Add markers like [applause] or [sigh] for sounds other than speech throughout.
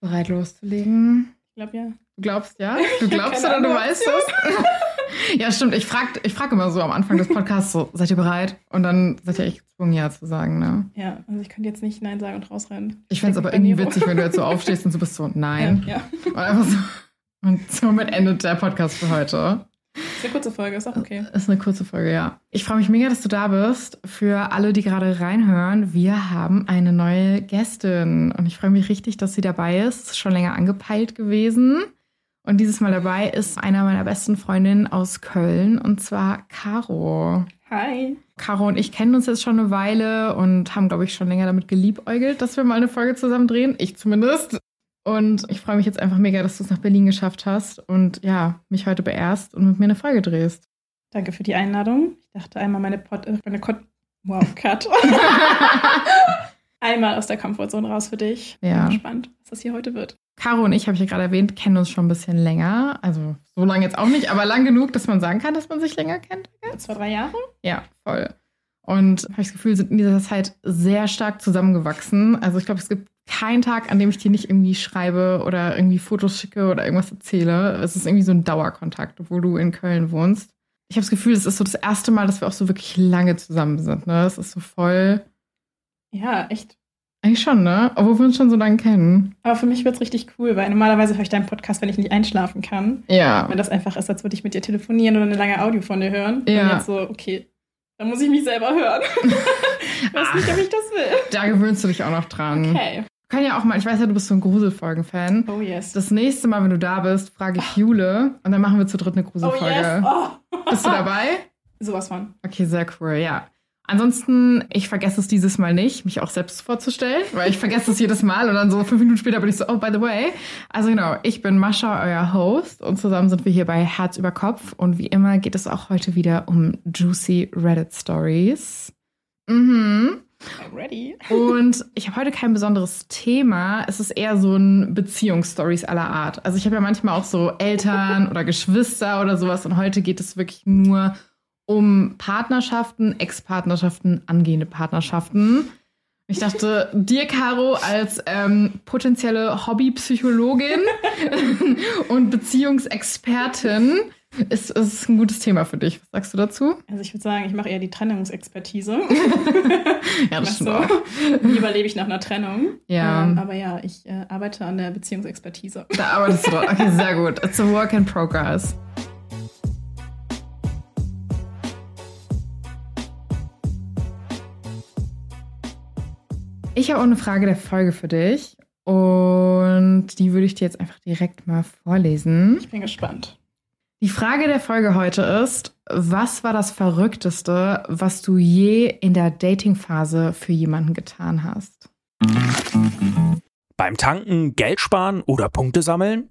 Bereit loszulegen? Ich glaube ja. Du glaubst ja? [laughs] Du glaubst oder du weißt es? [laughs] ja, stimmt. Ich frage ich frag immer so am Anfang des Podcasts so, seid ihr bereit? Und dann seid ihr echt gezwungen, ja zu sagen, ne? Ja, also ich könnte jetzt nicht Nein sagen und rausrennen. Ich fände es aber irgendwie witzig, wenn du jetzt so [laughs] aufstehst und so bist so, nein. Ja, ja. Und einfach so. Und somit endet der Podcast für heute. Ist eine kurze Folge, ist auch okay. Ist eine kurze Folge, ja. Ich freue mich mega, dass du da bist. Für alle, die gerade reinhören, wir haben eine neue Gästin. Und ich freue mich richtig, dass sie dabei ist. Ist schon länger angepeilt gewesen. Und dieses Mal dabei ist einer meiner besten Freundinnen aus Köln, und zwar Caro. Hi. Caro und ich kennen uns jetzt schon eine Weile und haben, glaube ich, schon länger damit geliebäugelt, dass wir mal eine Folge zusammen drehen. Ich zumindest. Und ich freue mich jetzt einfach mega, dass du es nach Berlin geschafft hast und ja, mich heute beehrst und mit mir eine Folge drehst. Danke für die Einladung. Ich dachte einmal meine Pod, äh, meine Kot wow, Cut. [laughs] einmal aus der Komfortzone raus für dich. Ja. Bin gespannt, was das hier heute wird. Caro und ich, habe ich ja gerade erwähnt, kennen uns schon ein bisschen länger. Also so lange jetzt auch nicht, aber lang genug, dass man sagen kann, dass man sich länger kennt. Zwei, drei Jahre? Ja, voll. Und habe ich das Gefühl, sind in dieser Zeit sehr stark zusammengewachsen. Also ich glaube, es gibt keinen Tag, an dem ich dir nicht irgendwie schreibe oder irgendwie Fotos schicke oder irgendwas erzähle. Es ist irgendwie so ein Dauerkontakt, obwohl du in Köln wohnst. Ich habe das Gefühl, es ist so das erste Mal, dass wir auch so wirklich lange zusammen sind. Ne? Es ist so voll. Ja, echt. Eigentlich schon, ne? Obwohl wir uns schon so lange kennen. Aber für mich wird es richtig cool, weil normalerweise höre ich deinen Podcast, wenn ich nicht einschlafen kann. Ja. Wenn das einfach ist, als würde ich mit dir telefonieren oder eine lange Audio von dir hören. Ja. Und jetzt so, okay, dann muss ich mich selber hören. [laughs] ich weiß nicht, ob ich das will. Da gewöhnst du dich auch noch dran. Okay. Wir können ja auch mal, ich weiß ja, du bist so ein Gruselfolgen-Fan. Oh yes. Das nächste Mal, wenn du da bist, frage ich Jule und dann machen wir zu dritt eine oh Gruselfolge. yes. Oh. Bist du [laughs] dabei? Sowas von. Okay, sehr cool, ja. Ansonsten, ich vergesse es dieses Mal nicht, mich auch selbst vorzustellen, weil ich vergesse es jedes Mal und dann so fünf Minuten später bin ich so, oh, by the way. Also genau, ich bin Mascha, euer Host und zusammen sind wir hier bei Herz über Kopf und wie immer geht es auch heute wieder um juicy Reddit Stories. Mhm. I'm ready. Und ich habe heute kein besonderes Thema. Es ist eher so ein Beziehungsstories aller Art. Also ich habe ja manchmal auch so Eltern oder Geschwister oder sowas. Und heute geht es wirklich nur um Partnerschaften, Ex-Partnerschaften, angehende Partnerschaften. Ich dachte, dir, Caro, als ähm, potenzielle Hobbypsychologin [laughs] und Beziehungsexpertin ist es ein gutes Thema für dich. Was sagst du dazu? Also ich würde sagen, ich mache eher die Trennungsexpertise. [laughs] Ja, das stimmt so. Wie überlebe ich nach einer Trennung? Ja. Ähm, aber ja, ich äh, arbeite an der Beziehungsexpertise. Da arbeitest du dran. Okay, sehr gut. It's a work in progress. Ich habe auch eine Frage der Folge für dich. Und die würde ich dir jetzt einfach direkt mal vorlesen. Ich bin gespannt. Die Frage der Folge heute ist, was war das Verrückteste, was du je in der Datingphase für jemanden getan hast? Beim Tanken, Geld sparen oder Punkte sammeln?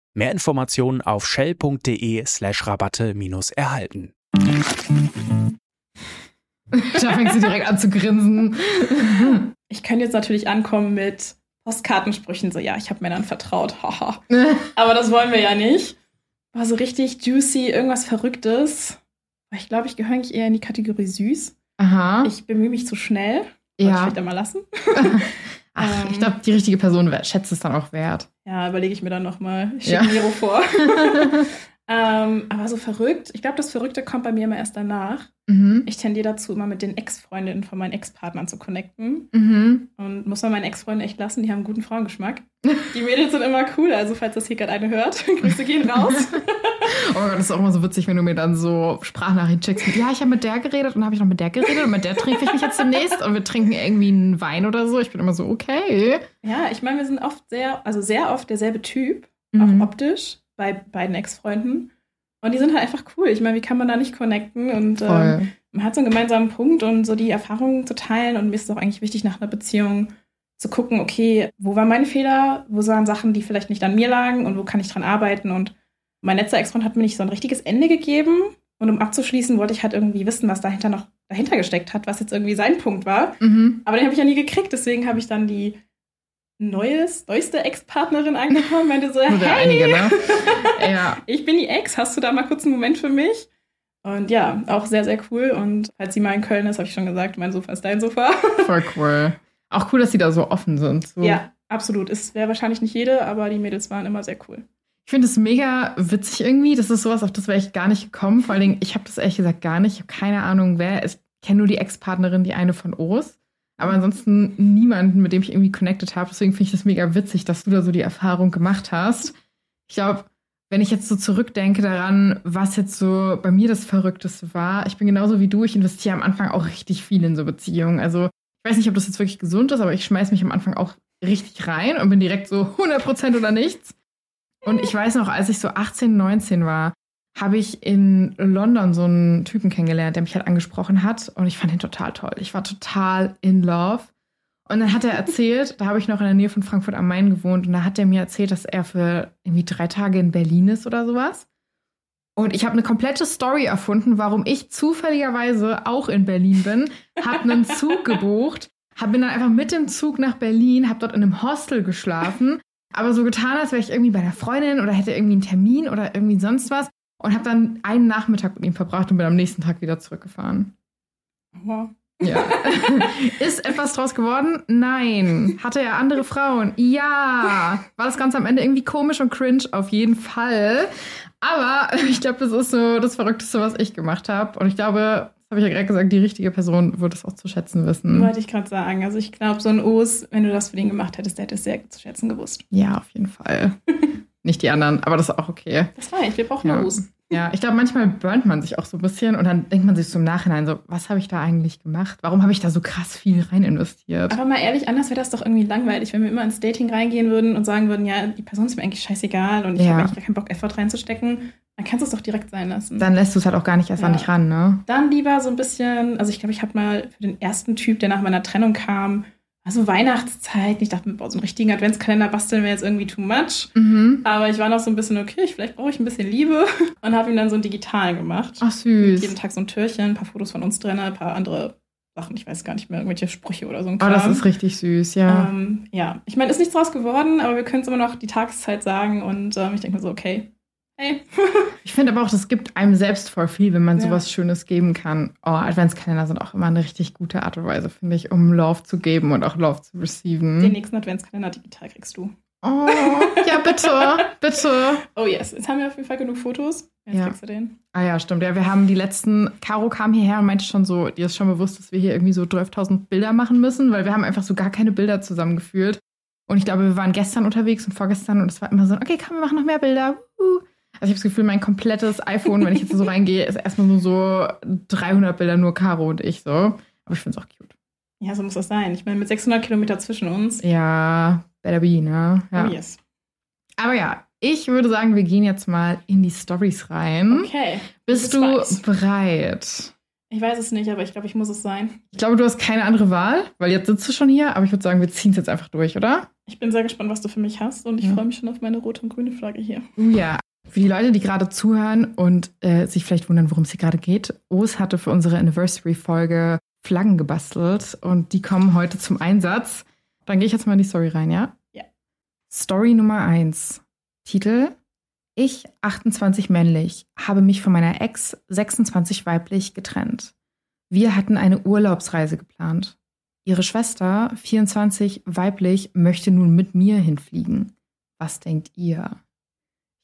Mehr Informationen auf shell.de slash Rabatte minus erhalten. [laughs] Da fängt sie direkt an zu grinsen. Ich könnte jetzt natürlich ankommen mit Postkartensprüchen, so ja, ich habe Männern vertraut, haha. [laughs] Aber das wollen wir ja nicht. War so richtig juicy, irgendwas Verrücktes. Ich glaube, ich gehöre eigentlich eher in die Kategorie süß. Aha. Ich bemühe mich zu schnell. Wollte ich ja. vielleicht einmal lassen. [laughs] Ach, Ähm. ich glaube, die richtige Person schätzt es dann auch wert. Ja, überlege ich mir dann nochmal. Ich Ja. schicke Miro vor. [laughs] [laughs] ähm, aber so verrückt. Ich glaube, das Verrückte kommt bei mir immer erst danach. Mhm. Ich tendiere dazu, immer mit den Ex-Freundinnen von meinen Ex-Partnern zu connecten. Mhm. Und muss man meinen Ex-Freunden echt lassen, die haben einen guten Frauengeschmack. Die Mädels sind immer cool, also falls das hier gerade eine hört, [laughs] Grüße gehen raus. [laughs] Oh Gott, das ist auch immer so witzig, wenn du mir dann so Sprachnachrichten schickst. mit, Ja, ich habe mit der geredet und habe ich noch mit der geredet und mit der trinke ich mich jetzt demnächst und wir trinken irgendwie einen Wein oder so. Ich bin immer so, okay. ja, ich meine, wir sind oft sehr, also sehr oft derselbe Typ, Mhm. auch optisch, bei beiden Ex-Freunden. Und die sind halt einfach cool. Ich meine, wie kann man da nicht connecten? Und ähm, man hat so einen gemeinsamen Punkt und so die Erfahrungen zu teilen. Und mir ist es auch eigentlich wichtig, nach einer Beziehung zu gucken, okay, wo waren meine Fehler? Wo waren Sachen, die vielleicht nicht an mir lagen? Und wo kann ich dran arbeiten? Und Mein letzter Ex-Freund hat mir nicht so ein richtiges Ende gegeben. Und um abzuschließen, wollte ich halt irgendwie wissen, was dahinter noch dahinter gesteckt hat, was jetzt irgendwie sein Punkt war. Mhm. Aber den habe ich ja nie gekriegt, deswegen habe ich dann die neues, neueste Ex-Partnerin angekommen, meinte so, Nur der hey, einige, ne? [laughs] ja. ich bin die Ex, hast du da mal kurz einen Moment für mich? Und ja, auch sehr, sehr cool. Und falls sie mal in Köln ist, habe ich schon gesagt, mein Sofa ist dein Sofa. [laughs] Voll cool. Auch cool, dass sie da so offen sind. So. Ja, absolut. Es wäre wahrscheinlich nicht jede, aber die Mädels waren immer sehr cool. Ich finde es mega witzig irgendwie. Das ist sowas, auf das wäre ich gar nicht gekommen. Vor allen Dingen, ich habe das ehrlich gesagt gar nicht. Ich habe keine Ahnung, wer. Ich kenne nur die Ex-Partnerin, die eine von O's. Aber ansonsten niemanden, mit dem ich irgendwie connected habe. Deswegen finde ich das mega witzig, dass du da so die Erfahrung gemacht hast. Ich glaube, wenn ich jetzt so zurückdenke daran, was jetzt so bei mir das Verrückteste war, ich bin genauso wie du, ich investiere am Anfang auch richtig viel in so Beziehungen. Also ich weiß nicht, ob das jetzt wirklich gesund ist, aber ich schmeiß mich am Anfang auch richtig rein und bin direkt so 100% oder nichts. Und ich weiß noch, als ich so 18, 19 war, habe ich in London so einen Typen kennengelernt, der mich halt angesprochen hat. Und ich fand ihn total toll. Ich war total in love. Und dann hat er erzählt, da habe ich noch in der Nähe von Frankfurt am Main gewohnt, und da hat er mir erzählt, dass er für irgendwie drei Tage in Berlin ist oder sowas. Und ich habe eine komplette Story erfunden, warum ich zufälligerweise auch in Berlin bin, habe einen Zug gebucht, hab, bin dann einfach mit dem Zug nach Berlin, habe dort in einem Hostel geschlafen, aber so getan, als wäre ich irgendwie bei einer Freundin oder hätte irgendwie einen Termin oder irgendwie sonst was und habe dann einen Nachmittag mit ihm verbracht und bin am nächsten Tag wieder zurückgefahren. Wow. Ja. [laughs] Ist etwas draus geworden? Nein. Hatte er andere Frauen? Ja. War das Ganze am Ende irgendwie komisch und cringe? Auf jeden Fall. Aber [laughs] ich glaube, das ist so das Verrückteste, was ich gemacht habe. Und ich glaube, habe ich ja gerade gesagt, die richtige Person wird es auch zu schätzen wissen. Wollte ich gerade sagen. Also ich glaube, so ein Os, wenn du das für den gemacht hättest, der hätte es sehr zu schätzen gewusst. Ja, auf jeden Fall. [laughs] Nicht die anderen, aber das ist auch okay. Das reicht, wir brauchen Ja. Os. Ja, ich glaube, manchmal burnt man sich auch so ein bisschen und dann denkt man sich so im Nachhinein so, was habe ich da eigentlich gemacht? Warum habe ich da so krass viel rein investiert? Aber mal ehrlich, anders wäre das doch irgendwie langweilig, wenn wir immer ins Dating reingehen würden und sagen würden, ja, die Person ist mir eigentlich scheißegal und ich Ja. habe eigentlich gar keinen Bock, Effort reinzustecken. Dann kannst du es doch direkt sein lassen. Dann lässt du es halt auch gar nicht erst an Ja. dich ran, ne? Dann lieber so ein bisschen, also ich glaube, ich habe mal für den ersten Typ, der nach meiner Trennung kam, also Weihnachtszeit, ich dachte, boah, so einen richtigen Adventskalender basteln wäre jetzt irgendwie too much. Mhm. Aber ich war noch so ein bisschen, okay, vielleicht brauche ich ein bisschen Liebe [laughs] und habe ihm dann so einen digitalen gemacht. Ach, süß. Jeden Tag so ein Türchen, ein paar Fotos von uns drin, ein paar andere Sachen, ich weiß gar nicht mehr, irgendwelche Sprüche oder so ein Oh, das Kram. ist richtig süß, ja. Ähm, ja, ich meine, ist nichts draus geworden, aber wir können es immer noch die Tageszeit sagen und ähm, ich denke mir so, okay, hey. [laughs] Ich finde aber auch, das gibt einem selbst voll viel, wenn man Ja. sowas Schönes geben kann. Oh, Adventskalender sind auch immer eine richtig gute Art und Weise, finde ich, um Love zu geben und auch Love zu Den receiven. nächsten Adventskalender digital kriegst du. Oh, ja, bitte, [laughs] bitte. Oh yes, jetzt haben wir auf jeden Fall genug Fotos. Jetzt Ja. kriegst du den. Ah ja, stimmt. Ja, wir haben die letzten, Caro kam hierher und meinte schon so, dir ist schon bewusst, dass wir hier irgendwie so 12.000 Bilder machen müssen, weil wir haben einfach so gar keine Bilder zusammengeführt. Und ich glaube, wir waren gestern unterwegs und vorgestern und es war immer so, okay, komm, wir machen noch mehr Bilder. Uh. Also ich habe das Gefühl, mein komplettes iPhone, wenn ich jetzt so reingehe, ist erstmal nur so 300 Bilder, nur Caro und ich so. Aber ich finde es auch cute. Ja, so muss das sein. Ich meine, mit 600 Kilometer zwischen uns. Ja, better be, ne? Ja. Oh yes. Aber ja, ich würde sagen, wir gehen jetzt mal in die Stories rein. Okay. Bist du weiß. bereit? Ich weiß es nicht, aber ich glaube, ich muss es sein. Ich glaube, du hast keine andere Wahl, weil jetzt sitzt du schon hier, aber ich würde sagen, wir ziehen es jetzt einfach durch, oder? Ich bin sehr gespannt, was du für mich hast und ich Ja. freue mich schon auf meine rote und grüne Flagge hier. Oh ja. Für die Leute, die gerade zuhören und äh, sich vielleicht wundern, worum es hier gerade geht, Os hatte für unsere Anniversary-Folge Flaggen gebastelt und die kommen heute zum Einsatz. Dann gehe ich jetzt mal in die Story rein, ja? Ja. Story Nummer 1. Titel Ich, 28 männlich, habe mich von meiner Ex, 26 weiblich, getrennt. Wir hatten eine Urlaubsreise geplant. Ihre Schwester, 24 weiblich, möchte nun mit mir hinfliegen. Was denkt ihr?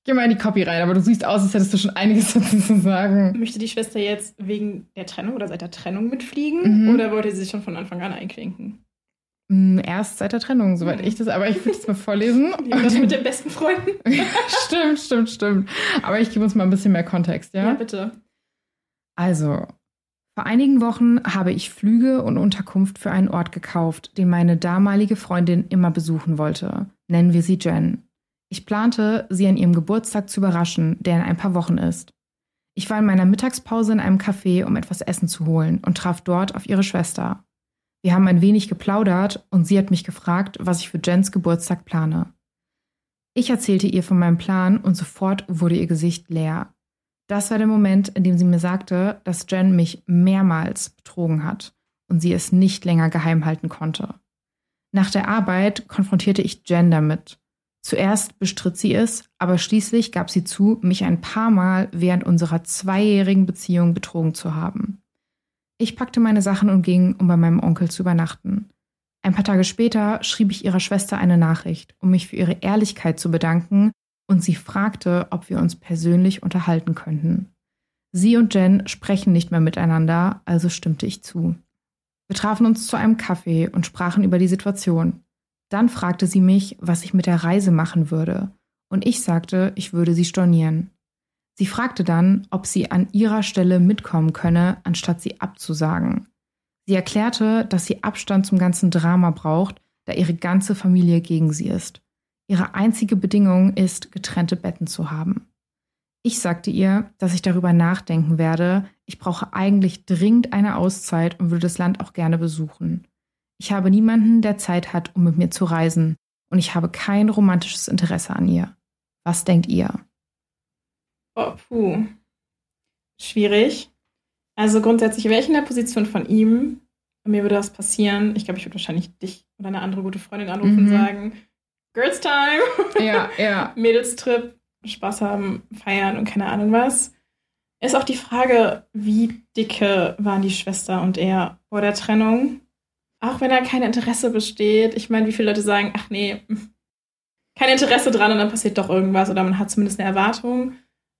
Ich gehe mal in die Copy rein, aber du siehst aus, als hättest du schon einiges [laughs] dazu zu sagen. Möchte die Schwester jetzt wegen der Trennung oder seit der Trennung mitfliegen? Mhm. Oder wollte sie sich schon von Anfang an einklinken? Hm, Erst seit der Trennung, soweit Mhm. ich das, aber ich würde es mal vorlesen. [laughs] War das mit den besten Freunden? [laughs] stimmt, stimmt, stimmt. Aber ich gebe uns mal ein bisschen mehr Kontext, ja? Ja, bitte. Also, vor einigen Wochen habe ich Flüge und Unterkunft für einen Ort gekauft, den meine damalige Freundin immer besuchen wollte. Nennen wir sie Jen. Ich plante, sie an ihrem Geburtstag zu überraschen, der in ein paar Wochen ist. Ich war in meiner Mittagspause in einem Café, um etwas Essen zu holen und traf dort auf ihre Schwester. Wir haben ein wenig geplaudert und sie hat mich gefragt, was ich für Jens Geburtstag plane. Ich erzählte ihr von meinem Plan und sofort wurde ihr Gesicht leer. Das war der Moment, in dem sie mir sagte, dass Jen mich mehrmals betrogen hat und sie es nicht länger geheim halten konnte. Nach der Arbeit konfrontierte ich Jen damit. Zuerst bestritt sie es, aber schließlich gab sie zu, mich ein paar Mal während unserer zweijährigen Beziehung betrogen zu haben. Ich packte meine Sachen und ging, um bei meinem Onkel zu übernachten. Ein paar Tage später schrieb ich ihrer Schwester eine Nachricht, um mich für ihre Ehrlichkeit zu bedanken, und sie fragte, ob wir uns persönlich unterhalten könnten. Sie und Jen sprechen nicht mehr miteinander, also stimmte ich zu. Wir trafen uns zu einem Kaffee und sprachen über die Situation. Dann fragte sie mich, was ich mit der Reise machen würde, und ich sagte, ich würde sie stornieren. Sie fragte dann, ob sie an ihrer Stelle mitkommen könne, anstatt sie abzusagen. Sie erklärte, dass sie Abstand zum ganzen Drama braucht, da ihre ganze Familie gegen sie ist. Ihre einzige Bedingung ist, getrennte Betten zu haben. Ich sagte ihr, dass ich darüber nachdenken werde, ich brauche eigentlich dringend eine Auszeit und würde das Land auch gerne besuchen. Ich habe niemanden, der Zeit hat, um mit mir zu reisen, und ich habe kein romantisches Interesse an ihr. Was denkt ihr? Oh, puh. Schwierig. Also grundsätzlich wäre ich in der Position von ihm. Bei mir würde das passieren. Ich glaube, ich würde wahrscheinlich dich oder eine andere gute Freundin anrufen und mhm. sagen, Girls Time. Ja, ja. [laughs] Mädelstrip, Spaß haben, feiern und keine Ahnung was. Ist auch die Frage, wie dicke waren die Schwester und er vor der Trennung? Auch wenn da kein Interesse besteht. Ich meine, wie viele Leute sagen, ach nee, kein Interesse dran und dann passiert doch irgendwas oder man hat zumindest eine Erwartung.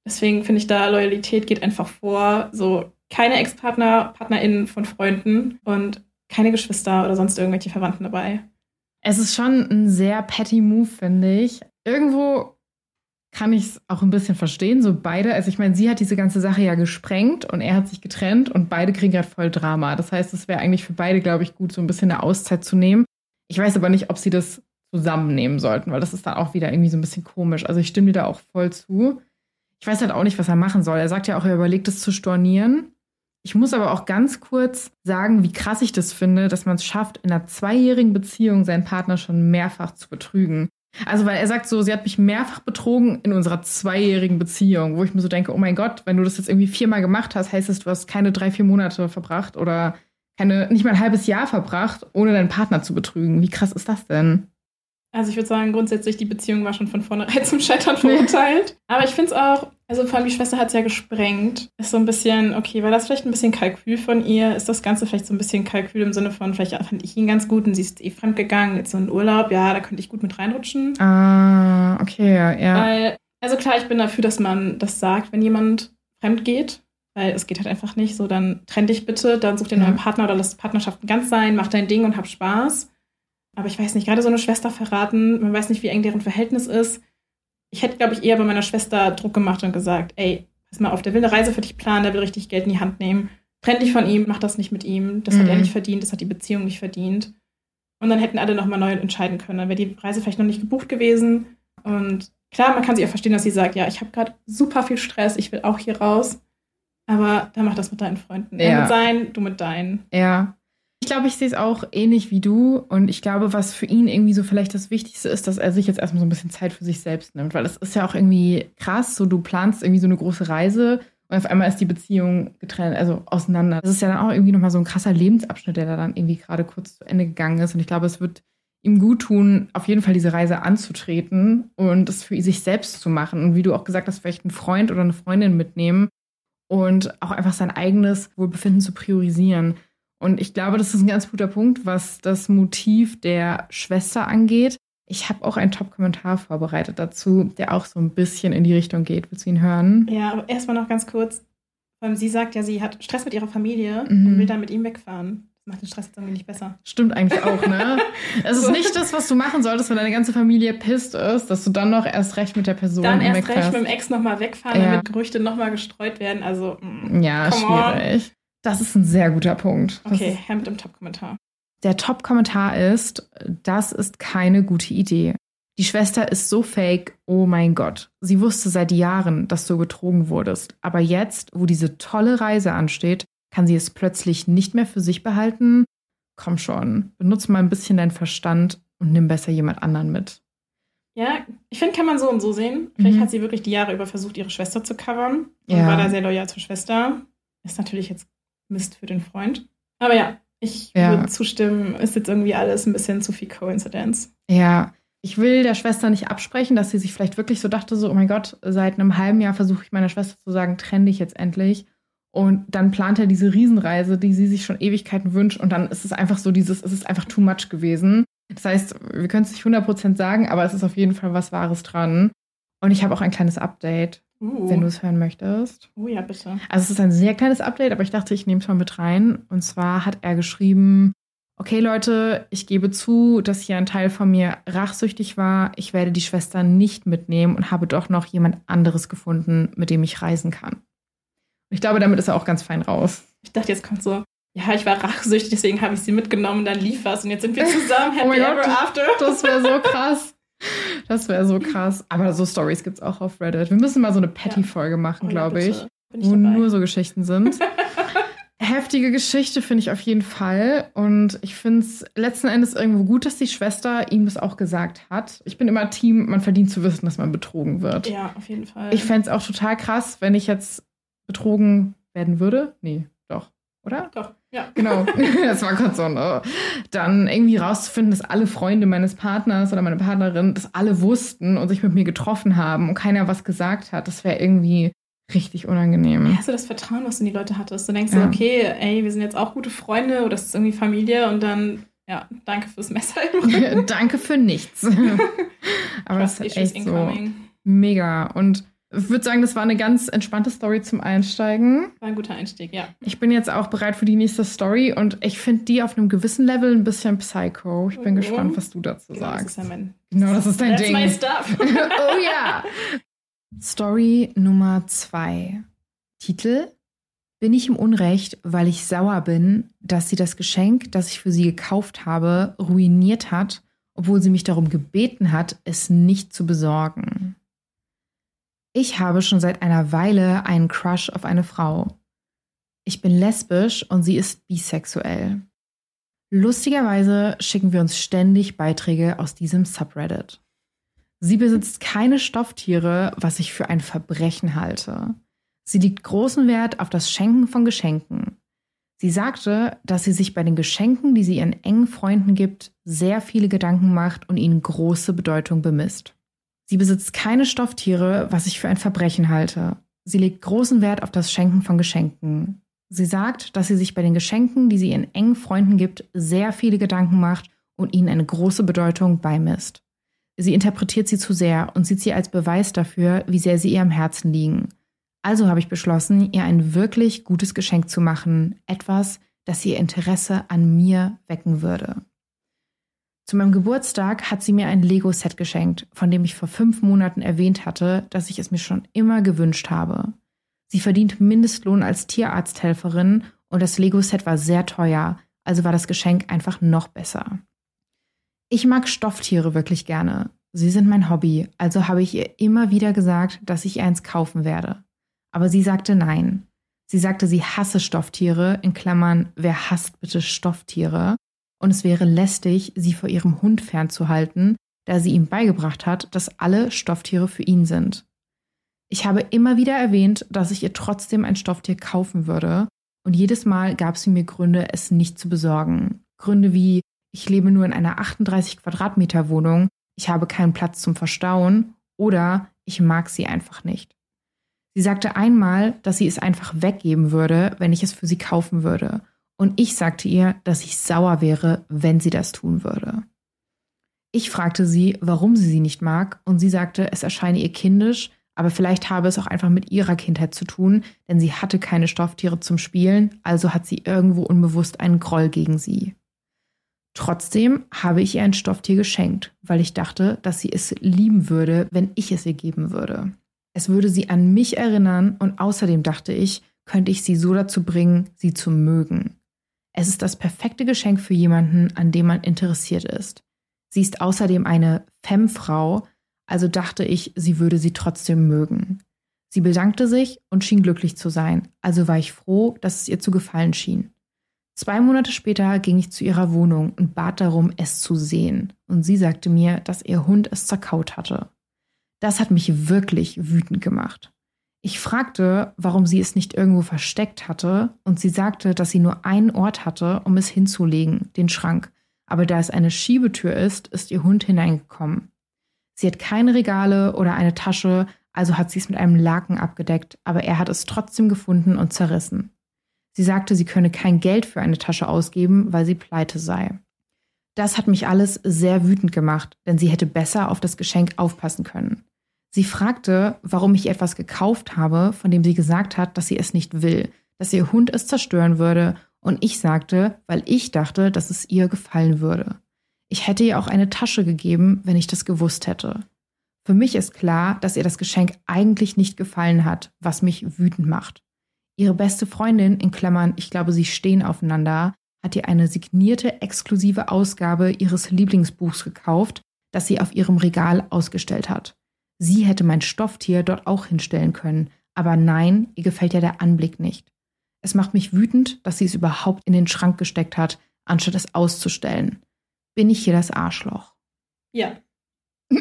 Deswegen finde ich da, Loyalität geht einfach vor. So keine Ex-Partner, PartnerInnen von Freunden und keine Geschwister oder sonst irgendwelche Verwandten dabei. Es ist schon ein sehr petty Move, finde ich. Irgendwo kann ich es auch ein bisschen verstehen, so beide. Also ich meine, sie hat diese ganze Sache ja gesprengt und er hat sich getrennt und beide kriegen gerade voll Drama. Das heißt, es wäre eigentlich für beide, glaube ich, gut, so ein bisschen eine Auszeit zu nehmen. Ich weiß aber nicht, ob sie das zusammennehmen sollten, weil das ist dann auch wieder irgendwie so ein bisschen komisch. Also ich stimme dir da auch voll zu. Ich weiß halt auch nicht, was er machen soll. Er sagt ja auch, er überlegt es zu stornieren. Ich muss aber auch ganz kurz sagen, wie krass ich das finde, dass man es schafft, in einer zweijährigen Beziehung seinen Partner schon mehrfach zu betrügen. Also, weil er sagt so, sie hat mich mehrfach betrogen in unserer zweijährigen Beziehung, wo ich mir so denke, oh mein Gott, wenn du das jetzt irgendwie viermal gemacht hast, heißt es, du hast keine drei, vier Monate verbracht oder keine, nicht mal ein halbes Jahr verbracht, ohne deinen Partner zu betrügen. Wie krass ist das denn? Also ich würde sagen, grundsätzlich die Beziehung war schon von vornherein [laughs] zum Scheitern verurteilt. Aber ich finde es auch, also vor allem die Schwester hat es ja gesprengt. Ist so ein bisschen, okay, war das vielleicht ein bisschen Kalkül von ihr? Ist das Ganze vielleicht so ein bisschen Kalkül im Sinne von, vielleicht fand ich ihn ganz gut und sie ist eh fremdgegangen, jetzt so ein Urlaub, ja, da könnte ich gut mit reinrutschen. Ah, okay, ja. Weil, also klar, ich bin dafür, dass man das sagt, wenn jemand fremd geht. Weil es geht halt einfach nicht so, dann trenn dich bitte, dann such dir einen ja. neuen Partner oder lass Partnerschaften ganz sein, mach dein Ding und hab Spaß. Aber ich weiß nicht, gerade so eine Schwester verraten, man weiß nicht, wie eng deren Verhältnis ist. Ich hätte, glaube ich, eher bei meiner Schwester Druck gemacht und gesagt, ey, pass mal auf, der will eine Reise für dich planen, der will richtig Geld in die Hand nehmen. Trenn dich von ihm, mach das nicht mit ihm. Das mhm. hat er mhm. nicht verdient, das hat die Beziehung nicht verdient. Und dann hätten alle nochmal neu entscheiden können. Dann wäre die Reise vielleicht noch nicht gebucht gewesen. Und klar, man kann sie auch verstehen, dass sie sagt, ja, ich habe gerade super viel Stress, ich will auch hier raus. Aber dann mach das mit deinen Freunden. Ja. Er mit seinen, du mit deinen. Ja. Ich glaube, ich sehe es auch ähnlich wie du. Und ich glaube, was für ihn irgendwie so vielleicht das Wichtigste ist, dass er sich jetzt erstmal so ein bisschen Zeit für sich selbst nimmt. Weil es ist ja auch irgendwie krass, so du planst irgendwie so eine große Reise und auf einmal ist die Beziehung getrennt, also auseinander. Das ist ja dann auch irgendwie nochmal so ein krasser Lebensabschnitt, der da dann irgendwie gerade kurz zu Ende gegangen ist. Und ich glaube, es wird ihm gut tun, auf jeden Fall diese Reise anzutreten und es für sich selbst zu machen. Und wie du auch gesagt hast, vielleicht einen Freund oder eine Freundin mitnehmen und auch einfach sein eigenes Wohlbefinden zu priorisieren. Und ich glaube, das ist ein ganz guter Punkt, was das Motiv der Schwester angeht. Ich habe auch einen Top-Kommentar vorbereitet dazu, der auch so ein bisschen in die Richtung geht. Willst du ihn hören? Ja, aber erstmal noch ganz kurz. Sie sagt ja, sie hat Stress mit ihrer Familie mhm. und will dann mit ihm wegfahren. Das macht den Stress jetzt irgendwie nicht besser. Stimmt eigentlich auch, ne? [laughs] es ist nicht das, was du machen solltest, wenn deine ganze Familie pisst ist, dass du dann noch erst recht mit der Person Dann erst recht mit dem Ex nochmal wegfahren, ja. damit Gerüchte nochmal gestreut werden. Also, mm, ja, schwierig. On. Das ist ein sehr guter Punkt. Okay, Herr mit dem Top-Kommentar. Der Top-Kommentar ist, das ist keine gute Idee. Die Schwester ist so fake, oh mein Gott. Sie wusste seit Jahren, dass du betrogen wurdest. Aber jetzt, wo diese tolle Reise ansteht, kann sie es plötzlich nicht mehr für sich behalten? Komm schon, benutze mal ein bisschen deinen Verstand und nimm besser jemand anderen mit. Ja, ich finde, kann man so und so sehen. Vielleicht Mhm. hat sie wirklich die Jahre über versucht, ihre Schwester zu covern und Ja. war da sehr loyal zur Schwester. Ist natürlich jetzt Mist für den Freund. Aber ja, ich Ja. würde zustimmen, ist jetzt irgendwie alles ein bisschen zu viel Coincidence. Ja, ich will der Schwester nicht absprechen, dass sie sich vielleicht wirklich so dachte, so, oh mein Gott, seit einem halben Jahr versuche ich meiner Schwester zu sagen, trenn dich jetzt endlich. Und dann plant er diese Riesenreise, die sie sich schon Ewigkeiten wünscht. Und dann ist es einfach so dieses, es ist einfach too much gewesen. Das heißt, wir können es nicht 100% sagen, aber es ist auf jeden Fall was Wahres dran. Und ich habe auch ein kleines Update, Uh. wenn du es hören möchtest. oh ja, bitte. Also es ist ein sehr kleines Update, aber ich dachte, ich nehme es mal mit rein. Und zwar hat er geschrieben, okay Leute, ich gebe zu, dass hier ein Teil von mir rachsüchtig war. Ich werde die Schwester nicht mitnehmen und habe doch noch jemand anderes gefunden, mit dem ich reisen kann. Ich glaube, damit ist er auch ganz fein raus. Ich dachte, jetzt kommt so, ja, ich war rachsüchtig, deswegen habe ich sie mitgenommen, dann lief was und jetzt sind wir [laughs] zusammen, Oh happy mein ever Gott, after. Das wäre so [laughs] krass. Das wäre so krass. Aber so Stories gibt es auch auf Reddit. Wir müssen mal so eine Patty-Folge machen, Oh ja, glaube ich. ich wo dabei. nur so Geschichten sind. [laughs] Heftige Geschichte finde ich auf jeden Fall. Und ich finde es letzten Endes irgendwo gut, dass die Schwester ihm das auch gesagt hat. Ich bin immer Team, man verdient zu wissen, dass man betrogen wird. ja, auf jeden Fall. Ich fände es auch total krass, wenn ich jetzt betrogen werden würde. Nee, doch, oder? Doch, ja. Genau, [laughs] das war kurz so, ne? Dann irgendwie rauszufinden, dass alle Freunde meines Partners oder meine Partnerin das alle wussten und sich mit mir getroffen haben und keiner was gesagt hat, das wäre irgendwie richtig unangenehm. Hast du das Vertrauen, was du in die Leute hattest? Du denkst Ja. so, okay, ey, wir sind jetzt auch gute Freunde oder das ist irgendwie Familie und dann, ja, danke fürs Messer. [laughs] Danke für nichts. [laughs] Aber das Trust ist issues echt so incoming. mega. Und ich würde sagen, das war eine ganz entspannte Story zum Einsteigen. War ein guter Einstieg, ja. Ich bin jetzt auch bereit für die nächste Story und ich finde die auf einem gewissen Level ein bisschen psycho. Ich bin Mhm. gespannt, was du dazu Genau, das ist sagst. ja mein, Genau, das ist dein that's Ding. my stuff. [laughs] oh ja. Story Nummer zwei. Titel Bin ich im Unrecht, weil ich sauer bin, dass sie das Geschenk, das ich für sie gekauft habe, ruiniert hat, obwohl sie mich darum gebeten hat, es nicht zu besorgen. Ich habe schon seit einer Weile einen Crush auf eine Frau. Ich bin lesbisch und sie ist bisexuell. Lustigerweise schicken wir uns ständig Beiträge aus diesem Subreddit. Sie besitzt keine Stofftiere, was ich für ein Verbrechen halte. Sie legt großen Wert auf das Schenken von Geschenken. Sie sagte, dass sie sich bei den Geschenken, die sie ihren engen Freunden gibt, sehr viele Gedanken macht und ihnen große Bedeutung bemisst. Sie besitzt keine Stofftiere, was ich für ein Verbrechen halte. Sie legt großen Wert auf das Schenken von Geschenken. Sie sagt, dass sie sich bei den Geschenken, die sie ihren engen Freunden gibt, sehr viele Gedanken macht und ihnen eine große Bedeutung beimisst. Sie interpretiert sie zu sehr und sieht sie als Beweis dafür, wie sehr sie ihr am Herzen liegen. Also habe ich beschlossen, ihr ein wirklich gutes Geschenk zu machen, etwas, das ihr Interesse an mir wecken würde. Zu meinem Geburtstag hat sie mir ein Lego-Set geschenkt, von dem ich vor fünf Monaten erwähnt hatte, dass ich es mir schon immer gewünscht habe. Sie verdient Mindestlohn als Tierarzthelferin und das Lego-Set war sehr teuer, also war das Geschenk einfach noch besser. Ich mag Stofftiere wirklich gerne. Sie sind mein Hobby, also habe ich ihr immer wieder gesagt, dass ich ihr eins kaufen werde. Aber sie sagte nein. Sie sagte, sie hasse Stofftiere, in Klammern, wer hasst bitte Stofftiere? Und es wäre lästig, sie vor ihrem Hund fernzuhalten, da sie ihm beigebracht hat, dass alle Stofftiere für ihn sind. Ich habe immer wieder erwähnt, dass ich ihr trotzdem ein Stofftier kaufen würde, und jedes Mal gab sie mir Gründe, es nicht zu besorgen. Gründe wie, ich lebe nur in einer 38 Quadratmeter Wohnung, ich habe keinen Platz zum Verstauen oder ich mag sie einfach nicht. Sie sagte einmal, dass sie es einfach weggeben würde, wenn ich es für sie kaufen würde. Und ich sagte ihr, dass ich sauer wäre, wenn sie das tun würde. Ich fragte sie, warum sie sie nicht mag, und sie sagte, es erscheine ihr kindisch, aber vielleicht habe es auch einfach mit ihrer Kindheit zu tun, denn sie hatte keine Stofftiere zum Spielen, also hat sie irgendwo unbewusst einen Groll gegen sie. Trotzdem habe ich ihr ein Stofftier geschenkt, weil ich dachte, dass sie es lieben würde, wenn ich es ihr geben würde. Es würde sie an mich erinnern und außerdem dachte ich, könnte ich sie so dazu bringen, sie zu mögen. Es ist das perfekte Geschenk für jemanden, an dem man interessiert ist. Sie ist außerdem eine Femme-Frau, also dachte ich, sie würde sie trotzdem mögen. Sie bedankte sich und schien glücklich zu sein, also war ich froh, dass es ihr zu gefallen schien. Zwei Monate später ging ich zu ihrer Wohnung und bat darum, es zu sehen. Und sie sagte mir, dass ihr Hund es zerkaut hatte. Das hat mich wirklich wütend gemacht. Ich fragte, warum sie es nicht irgendwo versteckt hatte, und sie sagte, dass sie nur einen Ort hatte, um es hinzulegen, den Schrank. Aber da es eine Schiebetür ist, ist ihr Hund hineingekommen. Sie hat keine Regale oder eine Tasche, also hat sie es mit einem Laken abgedeckt, aber er hat es trotzdem gefunden und zerrissen. Sie sagte, sie könne kein Geld für eine Tasche ausgeben, weil sie pleite sei. Das hat mich alles sehr wütend gemacht, denn sie hätte besser auf das Geschenk aufpassen können. Sie fragte, warum ich etwas gekauft habe, von dem sie gesagt hat, dass sie es nicht will, dass ihr Hund es zerstören würde, und ich sagte, weil ich dachte, dass es ihr gefallen würde. Ich hätte ihr auch eine Tasche gegeben, wenn ich das gewusst hätte. Für mich ist klar, dass ihr das Geschenk eigentlich nicht gefallen hat, was mich wütend macht. Ihre beste Freundin, in Klammern, ich glaube, sie stehen aufeinander, hat ihr eine signierte exklusive Ausgabe ihres Lieblingsbuchs gekauft, das sie auf ihrem Regal ausgestellt hat. Sie hätte mein Stofftier dort auch hinstellen können, aber nein, ihr gefällt ja der Anblick nicht. Es macht mich wütend, dass sie es überhaupt in den Schrank gesteckt hat, anstatt es auszustellen. Bin ich hier das Arschloch? Ja. [laughs]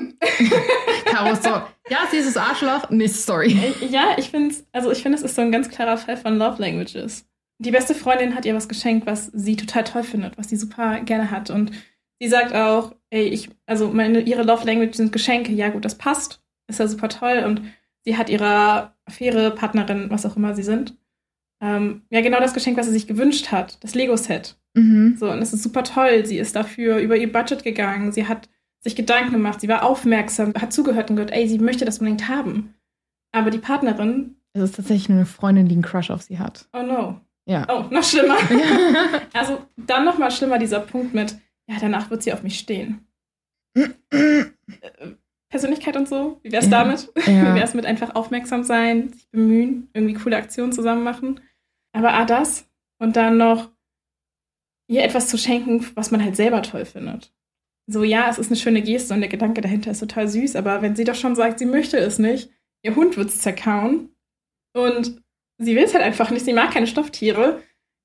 Caro so, ja, sie ist das Arschloch, nächste Story. Äh, ja, ich finde es, also ich finde, es ist so ein ganz klarer Fall von Love Languages. Die beste Freundin hat ihr was geschenkt, was sie total toll findet, was sie super gerne hat. Und sie sagt auch, ey, ich, also meine, ihre Love Languages sind Geschenke. Ja, gut, das passt. Ist ja super toll. Und sie hat ihrer Affäre, Partnerin, was auch immer sie sind, ähm, ja, genau das Geschenk, was sie sich gewünscht hat. Das Lego-Set. Mhm. So, und es ist super toll. Sie ist dafür über ihr Budget gegangen. Sie hat sich Gedanken gemacht, sie war aufmerksam, hat zugehört und gehört, ey, sie möchte das unbedingt haben. Aber die Partnerin. Es ist tatsächlich nur eine Freundin, die einen Crush auf sie hat. Oh no. Ja. Oh, noch schlimmer. [laughs] also dann noch mal schlimmer dieser Punkt mit, ja, danach wird sie auf mich stehen. [clears throat] Persönlichkeit und so, wie wär's ja. damit? [laughs] Ja. Wie wär's mit einfach aufmerksam sein, sich bemühen, irgendwie coole Aktionen zusammen machen? Aber ah, das und dann noch ihr etwas zu schenken, was man halt selber toll findet so, ja, es ist eine schöne Geste und der Gedanke dahinter ist total süß, aber wenn sie doch schon sagt, sie möchte es nicht, ihr Hund wird es zerkauen und sie will es halt einfach nicht, sie mag keine Stofftiere,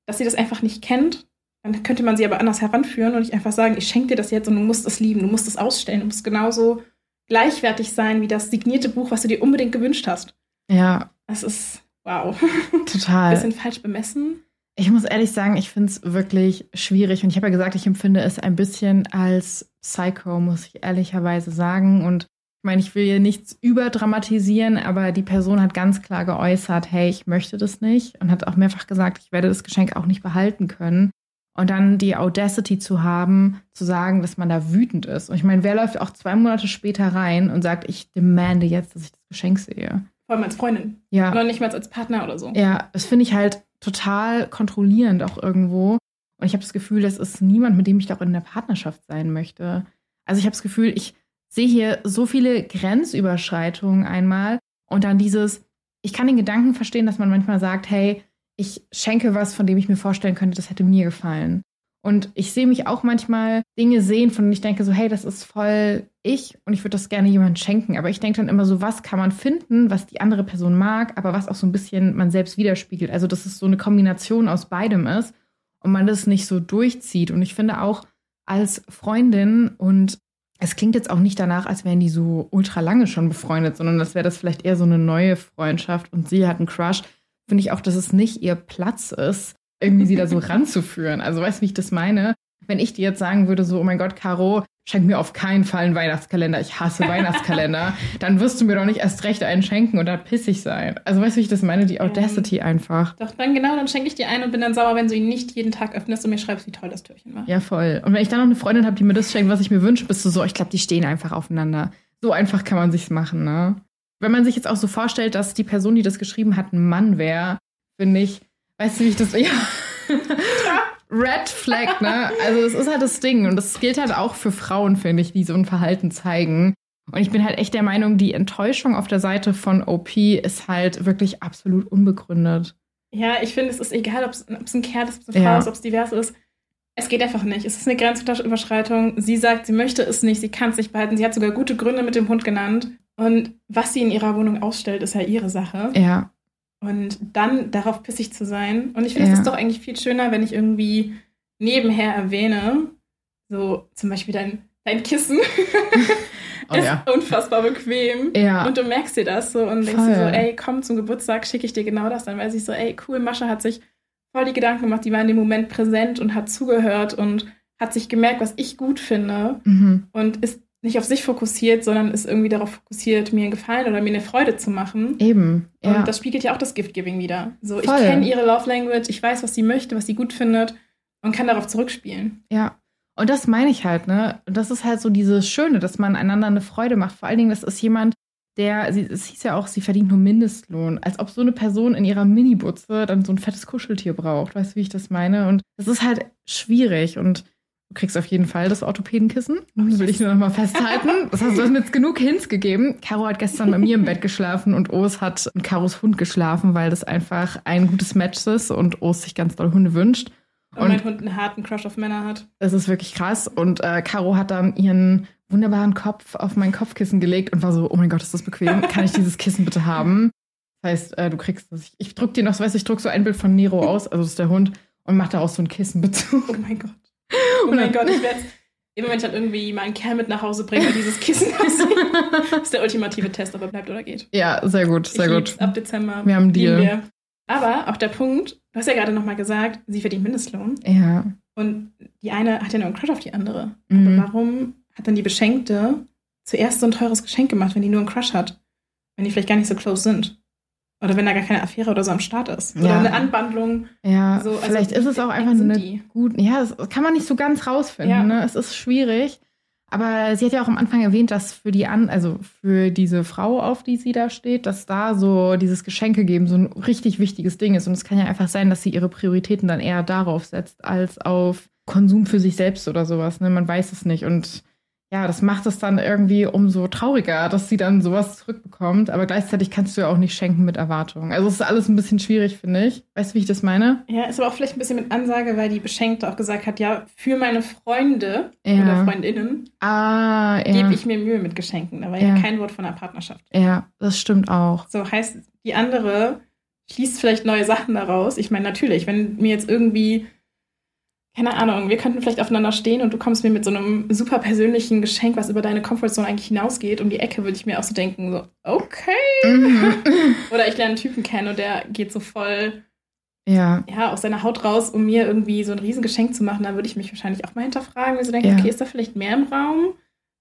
dass sie das einfach nicht kennt, dann könnte man sie aber anders heranführen und nicht einfach sagen, ich schenke dir das jetzt und du musst es lieben, du musst es ausstellen, du musst genauso gleichwertig sein wie das signierte Buch, was du dir unbedingt gewünscht hast. Ja. Das ist, wow. Total. [laughs] Bisschen falsch bemessen. Ich muss ehrlich sagen, ich finde es wirklich schwierig. Und ich habe ja gesagt, ich empfinde es ein bisschen als Psycho, muss ich ehrlicherweise sagen. Und ich meine, ich will hier nichts überdramatisieren, aber die Person hat ganz klar geäußert, hey, ich möchte das nicht. Und hat auch mehrfach gesagt, ich werde das Geschenk auch nicht behalten können. Und dann die Audacity zu haben, zu sagen, dass man da wütend ist. Und ich meine, wer läuft auch zwei Monate später rein und sagt, ich demande jetzt, dass ich das Geschenk sehe? Vor allem als Freundin. Ja. Oder nicht mal als Partner oder so. Ja, das finde ich halt total kontrollierend auch irgendwo. Und ich habe das Gefühl, das ist niemand, mit dem ich auch in der Partnerschaft sein möchte. Also ich habe das Gefühl, ich sehe hier so viele Grenzüberschreitungen einmal und dann dieses, ich kann den Gedanken verstehen, dass man manchmal sagt, hey, ich schenke was, von dem ich mir vorstellen könnte, das hätte mir gefallen. Und ich sehe mich auch manchmal Dinge sehen, von denen ich denke, so, hey, das ist voll ich und ich würde das gerne jemandem schenken. Aber ich denke dann immer so, was kann man finden, was die andere Person mag, aber was auch so ein bisschen man selbst widerspiegelt. Also, dass es so eine Kombination aus beidem ist und man das nicht so durchzieht. Und ich finde auch als Freundin und es klingt jetzt auch nicht danach, als wären die so ultra lange schon befreundet, sondern das wäre das vielleicht eher so eine neue Freundschaft und sie hat einen Crush. Finde ich auch, dass es nicht ihr Platz ist, irgendwie sie da so [laughs] ranzuführen. Also weißt du, wie ich das meine? Wenn ich dir jetzt sagen würde, so, oh mein Gott, Caro, schenk mir auf keinen Fall einen Weihnachtskalender, ich hasse [laughs] Weihnachtskalender, dann wirst du mir doch nicht erst recht einen schenken oder pissig sein. Also weißt du, wie ich das meine? Die Audacity ähm, einfach. Doch, dann genau, dann schenke ich dir einen und bin dann sauer, wenn du ihn nicht jeden Tag öffnest und mir schreibst, wie toll das Türchen war. Ja, voll. Und wenn ich dann noch eine Freundin habe, die mir das schenkt, was ich mir wünsche, bist du so, ich glaube, die stehen einfach aufeinander. So einfach kann man sich's machen, ne? Wenn man sich jetzt auch so vorstellt, dass die Person, die das geschrieben hat, ein Mann wäre, finde ich, weißt du, wie ich das. [laughs] Ja. Red Flag, ne? Also es ist halt das Ding und das gilt halt auch für Frauen, finde ich, die so ein Verhalten zeigen. Und ich bin halt echt der Meinung, die Enttäuschung auf der Seite von OP ist halt wirklich absolut unbegründet. Ja, ich finde, es ist egal, ob es ein Kerl ist, ob es eine Frau ist, ob es divers ist. Es geht einfach nicht. Es ist eine Grenzüberschreitung. Sie sagt, sie möchte es nicht, sie kann es nicht behalten. Sie hat sogar gute Gründe mit dem Hund genannt. Und was sie in ihrer Wohnung ausstellt, ist ja ihre Sache. Ja. und dann darauf pissig zu sein. Und ich finde, es Ja. ist doch eigentlich viel schöner, wenn ich irgendwie nebenher erwähne, so zum Beispiel dein, dein Kissen [laughs] Oh ist ja. unfassbar bequem. Ja. Und du merkst dir das so und denkst Voll. dir so, ey, komm zum Geburtstag, schicke ich dir genau das. Dann weiß ich so, ey, cool, Mascha hat sich voll die Gedanken gemacht, die war in dem Moment präsent und hat zugehört und hat sich gemerkt, was ich gut finde Mhm. und ist nicht auf sich fokussiert, sondern ist irgendwie darauf fokussiert, mir einen Gefallen oder mir eine Freude zu machen. Eben. Ja. Und das spiegelt ja auch das Gift-Giving wieder. So, ich Voll. kenne ihre Love Language, ich weiß, was sie möchte, was sie gut findet und kann darauf zurückspielen. Ja. Und das meine ich halt, ne? Und das ist halt so dieses Schöne, dass man einander eine Freude macht. Vor allen Dingen, das ist jemand, der, sie, es hieß ja auch, sie verdient nur Mindestlohn. Als ob so eine Person in ihrer Minibutze dann so ein fettes Kuscheltier braucht. Weißt du, wie ich das meine? Und das ist halt schwierig. Und du kriegst auf jeden Fall das Orthopädenkissen. Das will ich nur noch mal festhalten. [laughs] Das heißt, du hast mir jetzt genug Hints gegeben. Caro hat gestern bei mir im Bett geschlafen und Os hat mit Caros Hund geschlafen, weil das einfach ein gutes Match ist und Os sich ganz doll Hunde wünscht. Und, Und- mein Hund einen harten Crush auf Männer hat. Es ist wirklich krass. Und äh, Caro hat dann ihren wunderbaren Kopf auf mein Kopfkissen gelegt und war so, oh mein Gott, ist das bequem? Kann ich dieses Kissen bitte haben? Das heißt, äh, du kriegst das. Ich, ich druck dir noch, weißt du, ich druck so ein Bild von Nero [laughs] aus, also das ist der Hund, und mach daraus so ein Kissenbezug. Oh mein Gott. Oh mein Gott, ich werde immer wenn ich dann irgendwie mal einen Kerl mit nach Hause bringe und dieses Kissen [laughs] aussieht, ist der ultimative Test, ob er bleibt oder geht. Ja, sehr gut, sehr ich gut. Ab Dezember. Wir haben Deal. wir. Aber auch der Punkt, du hast ja gerade nochmal gesagt, sie verdient Mindestlohn. Ja. Und die eine hat ja nur einen Crush auf die andere. Mhm. Aber warum hat dann die Beschenkte zuerst so ein teures Geschenk gemacht, wenn die nur einen Crush hat? Wenn die vielleicht gar nicht so close sind. Oder wenn da gar keine Affäre oder so am Start ist. Oder Ja. eine Anbandlung. Ja, So, also vielleicht ist es auch einfach eine die? gut. Ja, das kann man nicht so ganz rausfinden. Ja. Ne? Es ist schwierig. Aber sie hat ja auch am Anfang erwähnt, dass für die an, also für diese Frau, auf die sie da steht, dass da so dieses Geschenke geben so ein richtig wichtiges Ding ist. Und es kann ja einfach sein, dass sie ihre Prioritäten dann eher darauf setzt, als auf Konsum für sich selbst oder sowas. Ne? Man weiß es nicht. Und ja, das macht es dann irgendwie umso trauriger, dass sie dann sowas zurückbekommt. Aber gleichzeitig kannst du ja auch nicht schenken mit Erwartungen. Also es ist alles ein bisschen schwierig, finde ich. Weißt du, wie ich das meine? Ja, ist aber auch vielleicht ein bisschen mit Ansage, weil die Beschenkte auch gesagt hat, ja, für meine Freunde Ja. oder Freundinnen Ah, ja. gebe ich mir Mühe mit Geschenken. Da war ja. Ja. kein Wort von einer Partnerschaft. Ja, das stimmt auch. So heißt, die andere schließt vielleicht neue Sachen daraus. Ich meine, natürlich, wenn mir jetzt irgendwie, keine Ahnung, wir könnten vielleicht aufeinander stehen und du kommst mir mit so einem super persönlichen Geschenk, was über deine Comfortzone eigentlich hinausgeht, um die Ecke, würde ich mir auch so denken, so, okay. Mhm. [laughs] Oder ich lerne einen Typen kennen und der geht so voll, ja, ja, aus seiner Haut raus, um mir irgendwie so ein Riesengeschenk zu machen. Da würde ich mich wahrscheinlich auch mal hinterfragen, mir so denken, Ja. okay, ist da vielleicht mehr im Raum?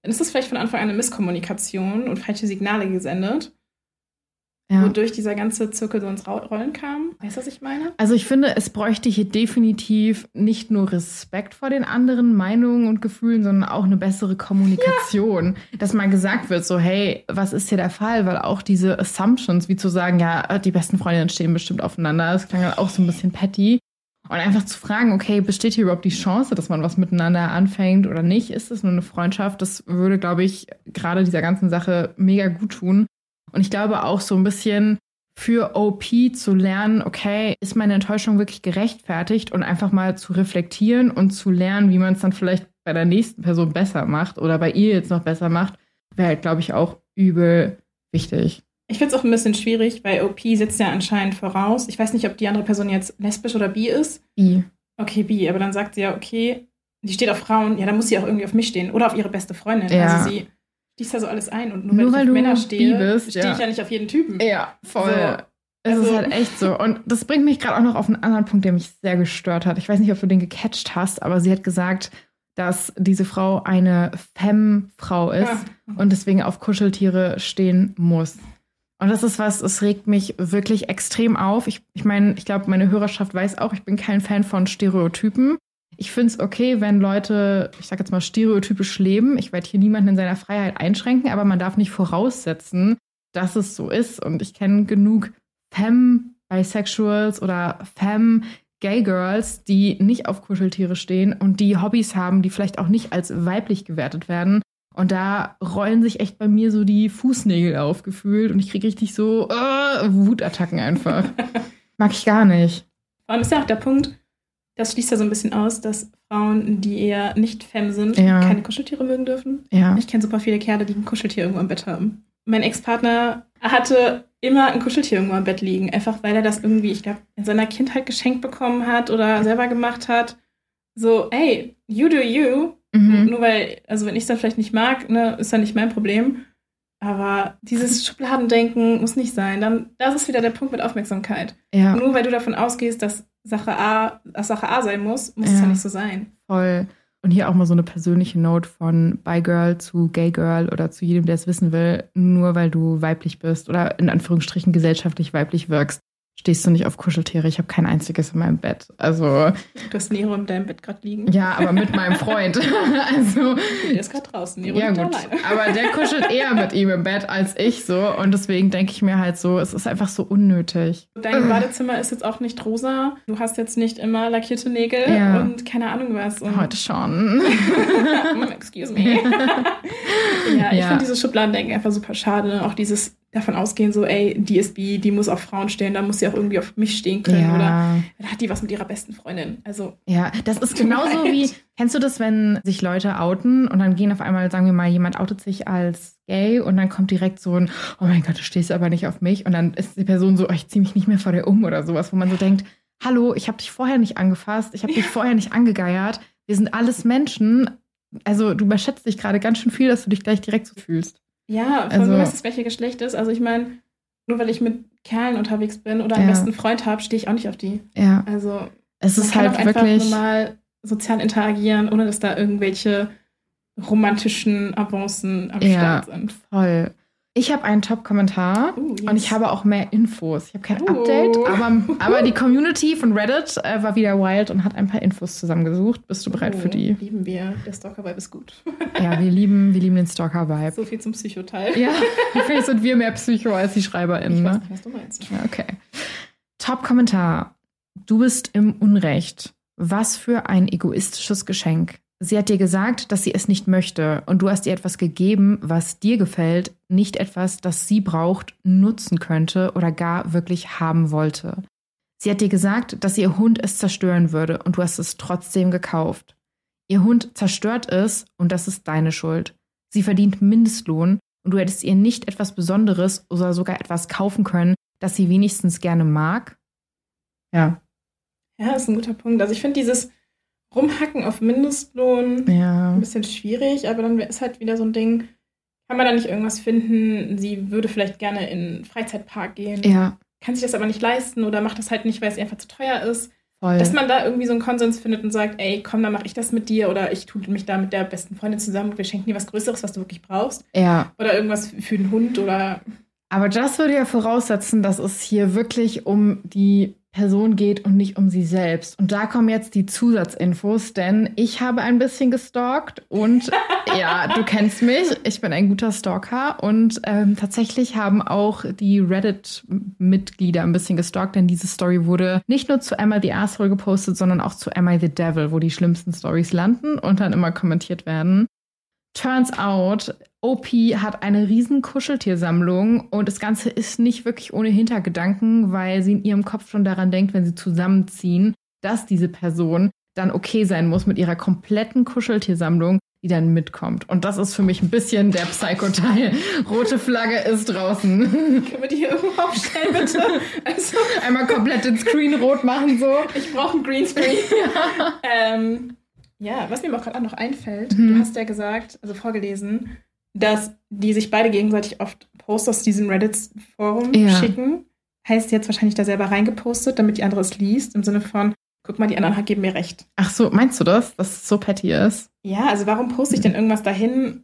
Dann ist das vielleicht von Anfang an eine Misskommunikation und falsche Signale gesendet. Ja. wodurch dieser ganze Zirkel so ins Rollen kam. Weißt du, was ich meine? Also ich finde, es bräuchte hier definitiv nicht nur Respekt vor den anderen Meinungen und Gefühlen, sondern auch eine bessere Kommunikation. Dass mal gesagt wird, so, hey, was ist hier der Fall? Weil auch diese Assumptions, wie zu sagen, ja, die besten Freundinnen stehen bestimmt aufeinander, das klang halt auch so ein bisschen petty. Und einfach zu fragen, okay, besteht hier überhaupt die Chance, dass man was miteinander anfängt oder nicht? Ist es nur eine Freundschaft? Das würde, glaube ich, gerade dieser ganzen Sache mega gut tun. Und ich glaube auch so ein bisschen für OP zu lernen, okay, ist meine Enttäuschung wirklich gerechtfertigt und einfach mal zu reflektieren und zu lernen, wie man es dann vielleicht bei der nächsten Person besser macht oder bei ihr jetzt noch besser macht, wäre halt, glaube ich, auch übel wichtig. Ich finde es auch ein bisschen schwierig, weil OP sitzt ja anscheinend voraus. Ich weiß nicht, ob die andere Person jetzt lesbisch oder bi ist. Wie? Okay, bi, aber dann sagt sie ja, okay, die steht auf Frauen, ja, dann muss sie auch irgendwie auf mich stehen oder auf ihre beste Freundin. Ja. Also sie schließt da so alles ein und nur, Nur weil, weil du Männer stehe, bist, stehe ja. ich ja nicht auf jeden Typen. Ja, voll. So. Es ist Also- halt echt so. Und das bringt mich gerade auch noch auf einen anderen Punkt, der mich sehr gestört hat. Ich weiß nicht, ob du den gecatcht hast, aber sie hat gesagt, dass diese Frau eine Femme-Frau ist Ja. und deswegen auf Kuscheltiere stehen muss. Und das ist was, es regt mich wirklich extrem auf. Ich, ich meine, ich glaube, meine Hörerschaft weiß auch, ich bin kein Fan von Stereotypen. Ich finde es okay, wenn Leute, ich sage jetzt mal, stereotypisch leben. Ich werde hier niemanden in seiner Freiheit einschränken, aber man darf nicht voraussetzen, dass es so ist. Und ich kenne genug Femme-Bisexuals oder Femme-Gay Girls, die nicht auf Kuscheltiere stehen und die Hobbys haben, die vielleicht auch nicht als weiblich gewertet werden. Und da rollen sich echt bei mir so die Fußnägel aufgefühlt und ich kriege richtig so äh, Wutattacken einfach. [laughs] Mag ich gar nicht. Allem ist ja auch der Punkt, das schließt ja so ein bisschen aus, dass Frauen, die eher nicht femme sind, Ja. keine Kuscheltiere mögen dürfen. Ja. Ich kenne super viele Kerle, die ein Kuscheltier irgendwo im Bett haben. Mein Ex-Partner hatte immer ein Kuscheltier irgendwo am Bett liegen. Einfach weil er das irgendwie, ich glaube, in seiner Kindheit geschenkt bekommen hat oder selber gemacht hat. So, hey, you do you. Mhm. Nur weil, also wenn ich es dann vielleicht nicht mag, ne, ist dann nicht mein Problem. Aber dieses Schubladendenken muss nicht sein. Dann, das ist wieder der Punkt mit Aufmerksamkeit. Ja, Nur weil du davon ausgehst, dass Sache A, Sache A sein muss, muss es Ja. ja nicht so sein. voll. Und hier auch mal so eine persönliche Note von Bi Girl zu Gay Girl oder zu jedem, der es wissen will. Nur weil du weiblich bist oder in Anführungsstrichen gesellschaftlich weiblich wirkst, stehst du nicht auf Kuscheltiere. Ich habe kein einziges in meinem Bett. Also, Du hast Nero in deinem Bett gerade liegen. ja, aber mit meinem Freund. [laughs] also, Der ist gerade draußen. Nero ja gut. Aber der kuschelt eher mit ihm im Bett als ich so. Und deswegen denke ich mir halt so, es ist einfach so unnötig. Dein Badezimmer ist jetzt auch nicht rosa. Du hast jetzt nicht immer lackierte Nägel Ja. und keine Ahnung was. Und Heute schon. [laughs] Mm, Excuse me. [laughs] ja, ich Ja. finde dieses Schubladendenken einfach super schade. Auch dieses davon ausgehen, so, ey, bi, die muss auf Frauen stehen, da muss sie auch irgendwie auf mich stehen können. Oder Ja. dann hat die was mit ihrer besten Freundin. Also, Ja, das ist genauso leid. wie, kennst du das, wenn sich Leute outen und dann gehen auf einmal, sagen wir mal, jemand outet sich als gay und dann kommt direkt so ein, oh mein Gott, du stehst aber nicht auf mich und dann ist die Person so, oh, ich zieh mich nicht mehr vor dir um oder sowas, wo man so denkt, hallo, ich habe dich vorher nicht angefasst, ich habe dich vorher nicht angegeiert, wir sind alles Menschen, also du überschätzt dich gerade ganz schön viel, dass du dich gleich direkt so fühlst. Ja, von Also- also, was das gleiche Geschlecht ist. Also, ich meine, nur weil ich mit Kerlen unterwegs bin oder einen Ja. besten Freund habe, stehe ich auch nicht auf die. Ja, Also, es ist kann halt wirklich, normal sozial interagieren, ohne dass da irgendwelche romantischen Avancen am Ja. Start sind. voll. Ich habe einen Top-Kommentar. Uh, yes. Und ich habe auch mehr Infos. Ich habe kein Oh. Update, aber, [laughs] aber die Community von Reddit äh, war wieder wild und hat ein paar Infos zusammengesucht. Bist du bereit für Oh, die? Lieben wir. Der Stalker-Vibe ist gut. Ja, wir lieben, wir lieben den Stalker-Vibe. so viel zum Psychoteil. Ja, [laughs] vielleicht sind wir mehr Psycho als die Ich SchreiberInnen. weiß Ne? nicht, was du meinst. Okay. Top-Kommentar. Du bist im Unrecht. Was für ein egoistisches Geschenk. Sie hat dir gesagt, dass sie es nicht möchte und du hast ihr etwas gegeben, was dir gefällt, nicht etwas, das sie braucht, nutzen könnte oder gar wirklich haben wollte. Sie hat dir gesagt, dass ihr Hund es zerstören würde und du hast es trotzdem gekauft. Ihr Hund zerstört es und das ist deine Schuld. Sie verdient Mindestlohn und du hättest ihr nicht etwas Besonderes oder sogar etwas kaufen können, das sie wenigstens gerne mag? Ja. Ja, ist ein guter Punkt. Also ich finde dieses Rumhacken auf Mindestlohn Ja. ein bisschen schwierig, aber dann ist halt wieder so ein Ding, kann man da nicht irgendwas finden, sie würde vielleicht gerne in einen Freizeitpark gehen, Ja, kann sich das aber nicht leisten oder macht das halt nicht, weil es einfach zu teuer ist. voll. Dass man da irgendwie so einen Konsens findet und sagt, ey, komm, dann mache ich das mit dir oder ich tue mich da mit der besten Freundin zusammen und wir schenken dir was Größeres, was du wirklich brauchst. ja. Oder irgendwas für den Hund oder Aber das würde ja voraussetzen, dass es hier wirklich um die Person geht und nicht um sie selbst. Und da kommen jetzt die Zusatzinfos, denn ich habe ein bisschen gestalkt und [laughs] ja, du kennst mich, ich bin ein guter Stalker und ähm, tatsächlich haben auch die Reddit-Mitglieder ein bisschen gestalkt, denn diese Story wurde nicht nur zu Emma the Asshole gepostet, sondern auch zu Am I the Devil, wo die schlimmsten Stories landen und dann immer kommentiert werden. Turns out, OP hat eine riesen Kuscheltiersammlung und das Ganze ist nicht wirklich ohne Hintergedanken, weil sie in ihrem Kopf schon daran denkt, wenn sie zusammenziehen, dass diese Person dann okay sein muss mit ihrer kompletten Kuscheltiersammlung, die dann mitkommt. Und das ist für mich ein bisschen der Psycho-Teil. Rote Flagge ist draußen. können wir die hier irgendwo aufstellen, bitte? [laughs] Also, Einmal komplett den Screen rot machen so. ich brauche einen Greenscreen. [laughs] ähm, ja, was mir auch gerade auch noch einfällt, Mhm. du hast ja gesagt, also vorgelesen, dass die sich beide gegenseitig oft Posts aus diesem Reddit-Forum Ja. schicken. Heißt jetzt wahrscheinlich da selber reingepostet, damit die andere es liest, im Sinne von, guck mal, die anderen geben mir recht. Ach so, meinst du das, dass es so petty ist? Ja, also warum poste ich denn irgendwas dahin,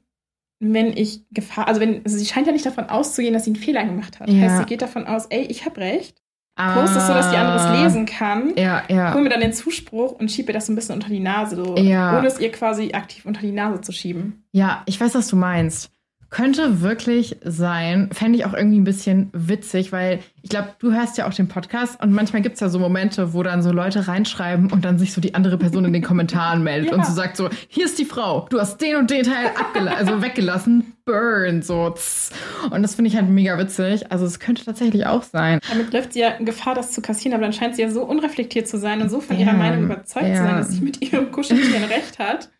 wenn ich Gefahr, also wenn, also sie scheint ja nicht davon auszugehen, dass sie einen Fehler gemacht hat. Ja. Heißt, sie geht davon aus, ey, ich habe recht. Poste es so, dass die andere es lesen kann. Ah. Ja, ja. Hol mir dann den Zuspruch und schieb ihr das so ein bisschen unter die Nase, so, Ja. ohne es ihr quasi aktiv unter die Nase zu schieben. Ja, ich weiß, was du meinst. Könnte wirklich sein, fände ich auch irgendwie ein bisschen witzig, weil ich glaube, du hörst ja auch den Podcast und manchmal gibt es ja so Momente, wo dann so Leute reinschreiben und dann sich so die andere Person in den Kommentaren meldet Ja. und so sagt so, hier ist die Frau, du hast den und den Teil also weggelassen, burn, so. tss. Und das finde ich halt mega witzig. Also es könnte tatsächlich auch sein. Damit läuft sie ja in Gefahr, das zu kassieren, aber dann scheint sie ja so unreflektiert zu sein und so von Ja, ihrer Meinung überzeugt ja. zu sein, dass sie mit ihrem Kuscheltier recht hat. [laughs]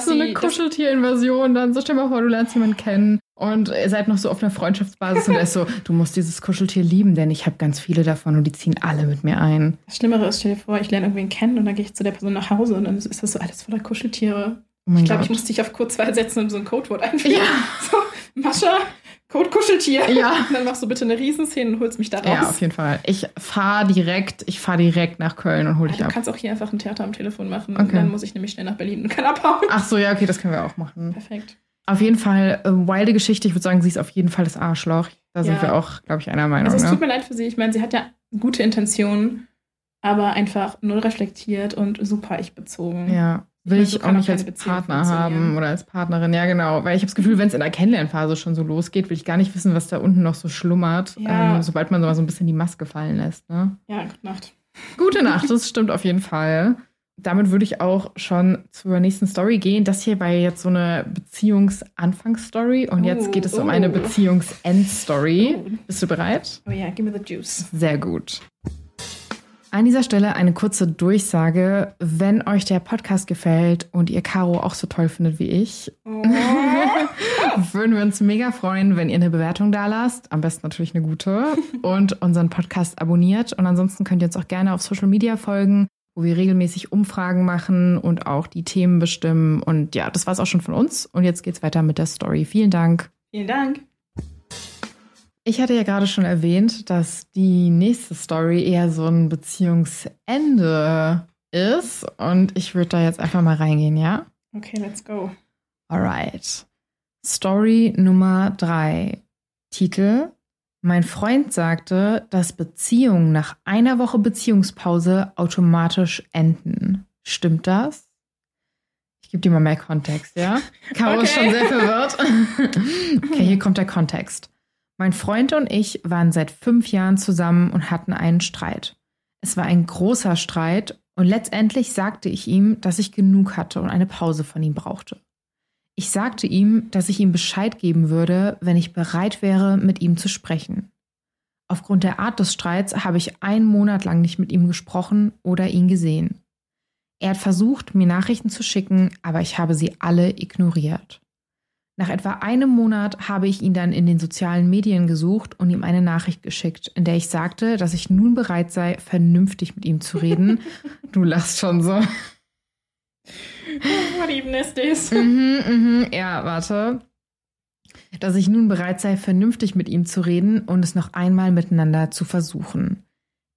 so eine Kuscheltier-Invasion, dann so stell mal vor, du lernst jemanden kennen und ihr seid noch so auf einer Freundschaftsbasis und er ist so, du musst dieses Kuscheltier lieben, denn ich habe ganz viele davon und die ziehen alle mit mir ein. das Schlimmere ist, stell dir vor, ich lerne irgendwen kennen und dann gehe ich zu der Person nach Hause und dann ist das so alles voller Kuscheltiere. Oh Ich glaube, ich muss dich auf Kurzwahl setzen und so ein Codewort einführen. Ja. [laughs] So, Mascha, Code Kuscheltier. Ja. Und [laughs] dann machst du bitte eine Riesenszene und holst mich da raus. Ja, auf jeden Fall. Ich fahre direkt, ich fahre direkt nach Köln und hol Ah, dich du ab. kannst auch hier einfach ein Theater am Telefon machen. Okay. Und dann muss ich nämlich schnell nach Berlin und kann abhauen. Ach so, ja, okay, das können wir auch machen. Perfekt. Auf jeden Fall, äh, wilde Geschichte. Ich würde sagen, sie ist auf jeden Fall das Arschloch. Da sind Ja. wir auch, glaube ich, einer Meinung. Also es ne? tut mir leid für sie. Ich meine, sie hat ja gute Intentionen, aber einfach null reflektiert und super ich bezogen. Ja. Will ich auch nicht als Partner haben oder als Partnerin. Ja, genau. Weil ich habe das Gefühl, wenn es in der Kennenlernphase schon so losgeht, will ich gar nicht wissen, was da unten noch so schlummert, Ja. ähm, sobald man so mal so ein bisschen die Maske fallen lässt. Ne? Ja, gute Nacht. Gute Nacht, [laughs] das stimmt auf jeden Fall. Damit würde ich auch schon zur nächsten Story gehen. Das hier war jetzt so eine Beziehungsanfangsstory und jetzt Oh, geht es um oh. eine Beziehungsendstory. Oh. Bist du bereit? Oh ja, give me the juice. Sehr gut. An dieser Stelle eine kurze Durchsage. Wenn euch der Podcast gefällt und ihr Caro auch so toll findet wie ich, Oh. [laughs] würden wir uns mega freuen, wenn ihr eine Bewertung da lasst. Am besten natürlich eine gute. Und unseren Podcast abonniert. Und ansonsten könnt ihr uns auch gerne auf Social Media folgen, wo wir regelmäßig Umfragen machen und auch die Themen bestimmen. Und ja, das war's auch schon von uns. Und jetzt geht's weiter mit der Story. Vielen Dank. Vielen Dank. Ich hatte ja gerade schon erwähnt, dass die nächste Story eher so ein Beziehungsende ist. Und ich würde da jetzt einfach mal reingehen, ja? Okay, let's go. Alright. Story Nummer drei. Titel. Mein Freund sagte, dass Beziehungen nach einer Woche Beziehungspause automatisch enden. Stimmt das? Ich gebe dir mal mehr Kontext, ja? Caro ist Okay. schon sehr verwirrt. [laughs] okay, hier kommt der Kontext. Mein Freund und ich waren seit fünf Jahren zusammen und hatten einen Streit. Es war ein großer Streit und letztendlich sagte ich ihm, dass ich genug hatte und eine Pause von ihm brauchte. Ich sagte ihm, dass ich ihm Bescheid geben würde, wenn ich bereit wäre, mit ihm zu sprechen. Aufgrund der Art des Streits habe ich einen Monat lang nicht mit ihm gesprochen oder ihn gesehen. Er hat versucht, mir Nachrichten zu schicken, aber ich habe sie alle ignoriert. Nach etwa einem Monat habe ich ihn dann in den sozialen Medien gesucht und ihm eine Nachricht geschickt, in der ich sagte, dass ich nun bereit sei, vernünftig mit ihm zu reden. [laughs] du lachst schon so. What even is this? Mhm, mhm, ja, warte. Dass ich nun bereit sei, vernünftig mit ihm zu reden und es noch einmal miteinander zu versuchen.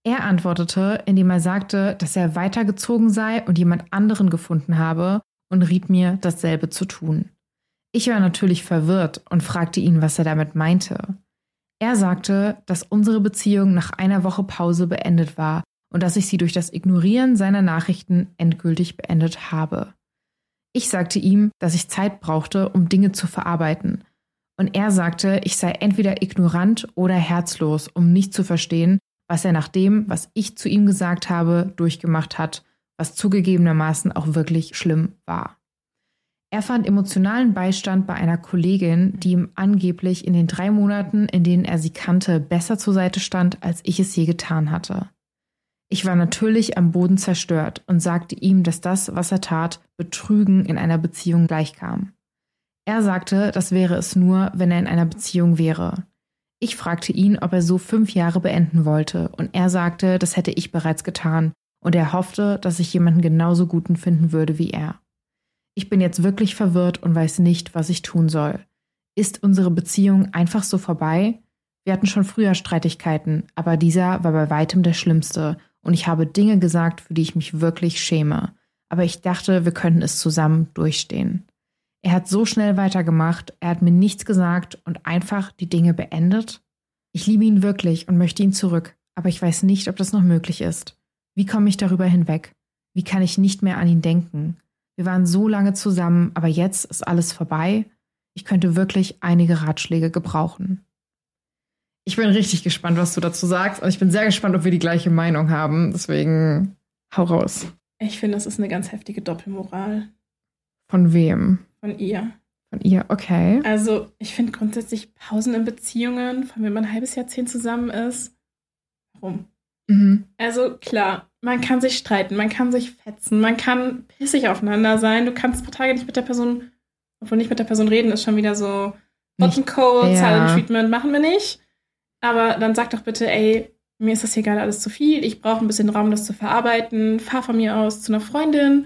Er antwortete, indem er sagte, dass er weitergezogen sei und jemand anderen gefunden habe und riet mir, dasselbe zu tun. Ich war natürlich verwirrt und fragte ihn, was er damit meinte. Er sagte, dass unsere Beziehung nach einer Woche Pause beendet war und dass ich sie durch das Ignorieren seiner Nachrichten endgültig beendet habe. Ich sagte ihm, dass ich Zeit brauchte, um Dinge zu verarbeiten. Und er sagte, ich sei entweder ignorant oder herzlos, um nicht zu verstehen, was er nach dem, was ich zu ihm gesagt habe, durchgemacht hat, was zugegebenermaßen auch wirklich schlimm war. Er fand emotionalen Beistand bei einer Kollegin, die ihm angeblich in den drei Monaten, in denen er sie kannte, besser zur Seite stand, als ich es je getan hatte. Ich war natürlich am Boden zerstört und sagte ihm, dass das, was er tat, Betrügen in einer Beziehung gleichkam. Er sagte, das wäre es nur, wenn er in einer Beziehung wäre. Ich fragte ihn, ob er so fünf Jahre beenden wollte, und er sagte, das hätte ich bereits getan, und er hoffte, dass ich jemanden genauso guten finden würde wie er. Ich bin jetzt wirklich verwirrt und weiß nicht, was ich tun soll. Ist unsere Beziehung einfach so vorbei? Wir hatten schon früher Streitigkeiten, aber dieser war bei weitem der schlimmste, und ich habe Dinge gesagt, für die ich mich wirklich schäme. Aber ich dachte, wir könnten es zusammen durchstehen. Er hat so schnell weitergemacht, er hat mir nichts gesagt und einfach die Dinge beendet. Ich liebe ihn wirklich und möchte ihn zurück, aber ich weiß nicht, ob das noch möglich ist. Wie komme ich darüber hinweg? Wie kann ich nicht mehr an ihn denken? Wir waren so lange zusammen, aber jetzt ist alles vorbei. Ich könnte wirklich einige Ratschläge gebrauchen. Ich bin richtig gespannt, was du dazu sagst und ich bin sehr gespannt, ob wir die gleiche Meinung haben. Deswegen hau raus. Ich finde, das ist eine ganz heftige Doppelmoral Von wem? von ihr. Von ihr, okay. Also, ich finde grundsätzlich Pausen in Beziehungen, von wenn man ein halbes Jahrzehnt zusammen ist. Warum? Mhm. Also klar, man kann sich streiten, man kann sich fetzen, man kann pissig aufeinander sein. Du kannst ein paar Tage nicht mit der Person, obwohl nicht mit der Person reden, ist schon wieder so and Cold, ja. Silent Treatment machen wir nicht. Aber dann sag doch bitte, ey, mir ist das hier gerade alles zu viel, ich brauche ein bisschen Raum, das zu verarbeiten. Fahr von mir aus zu einer Freundin,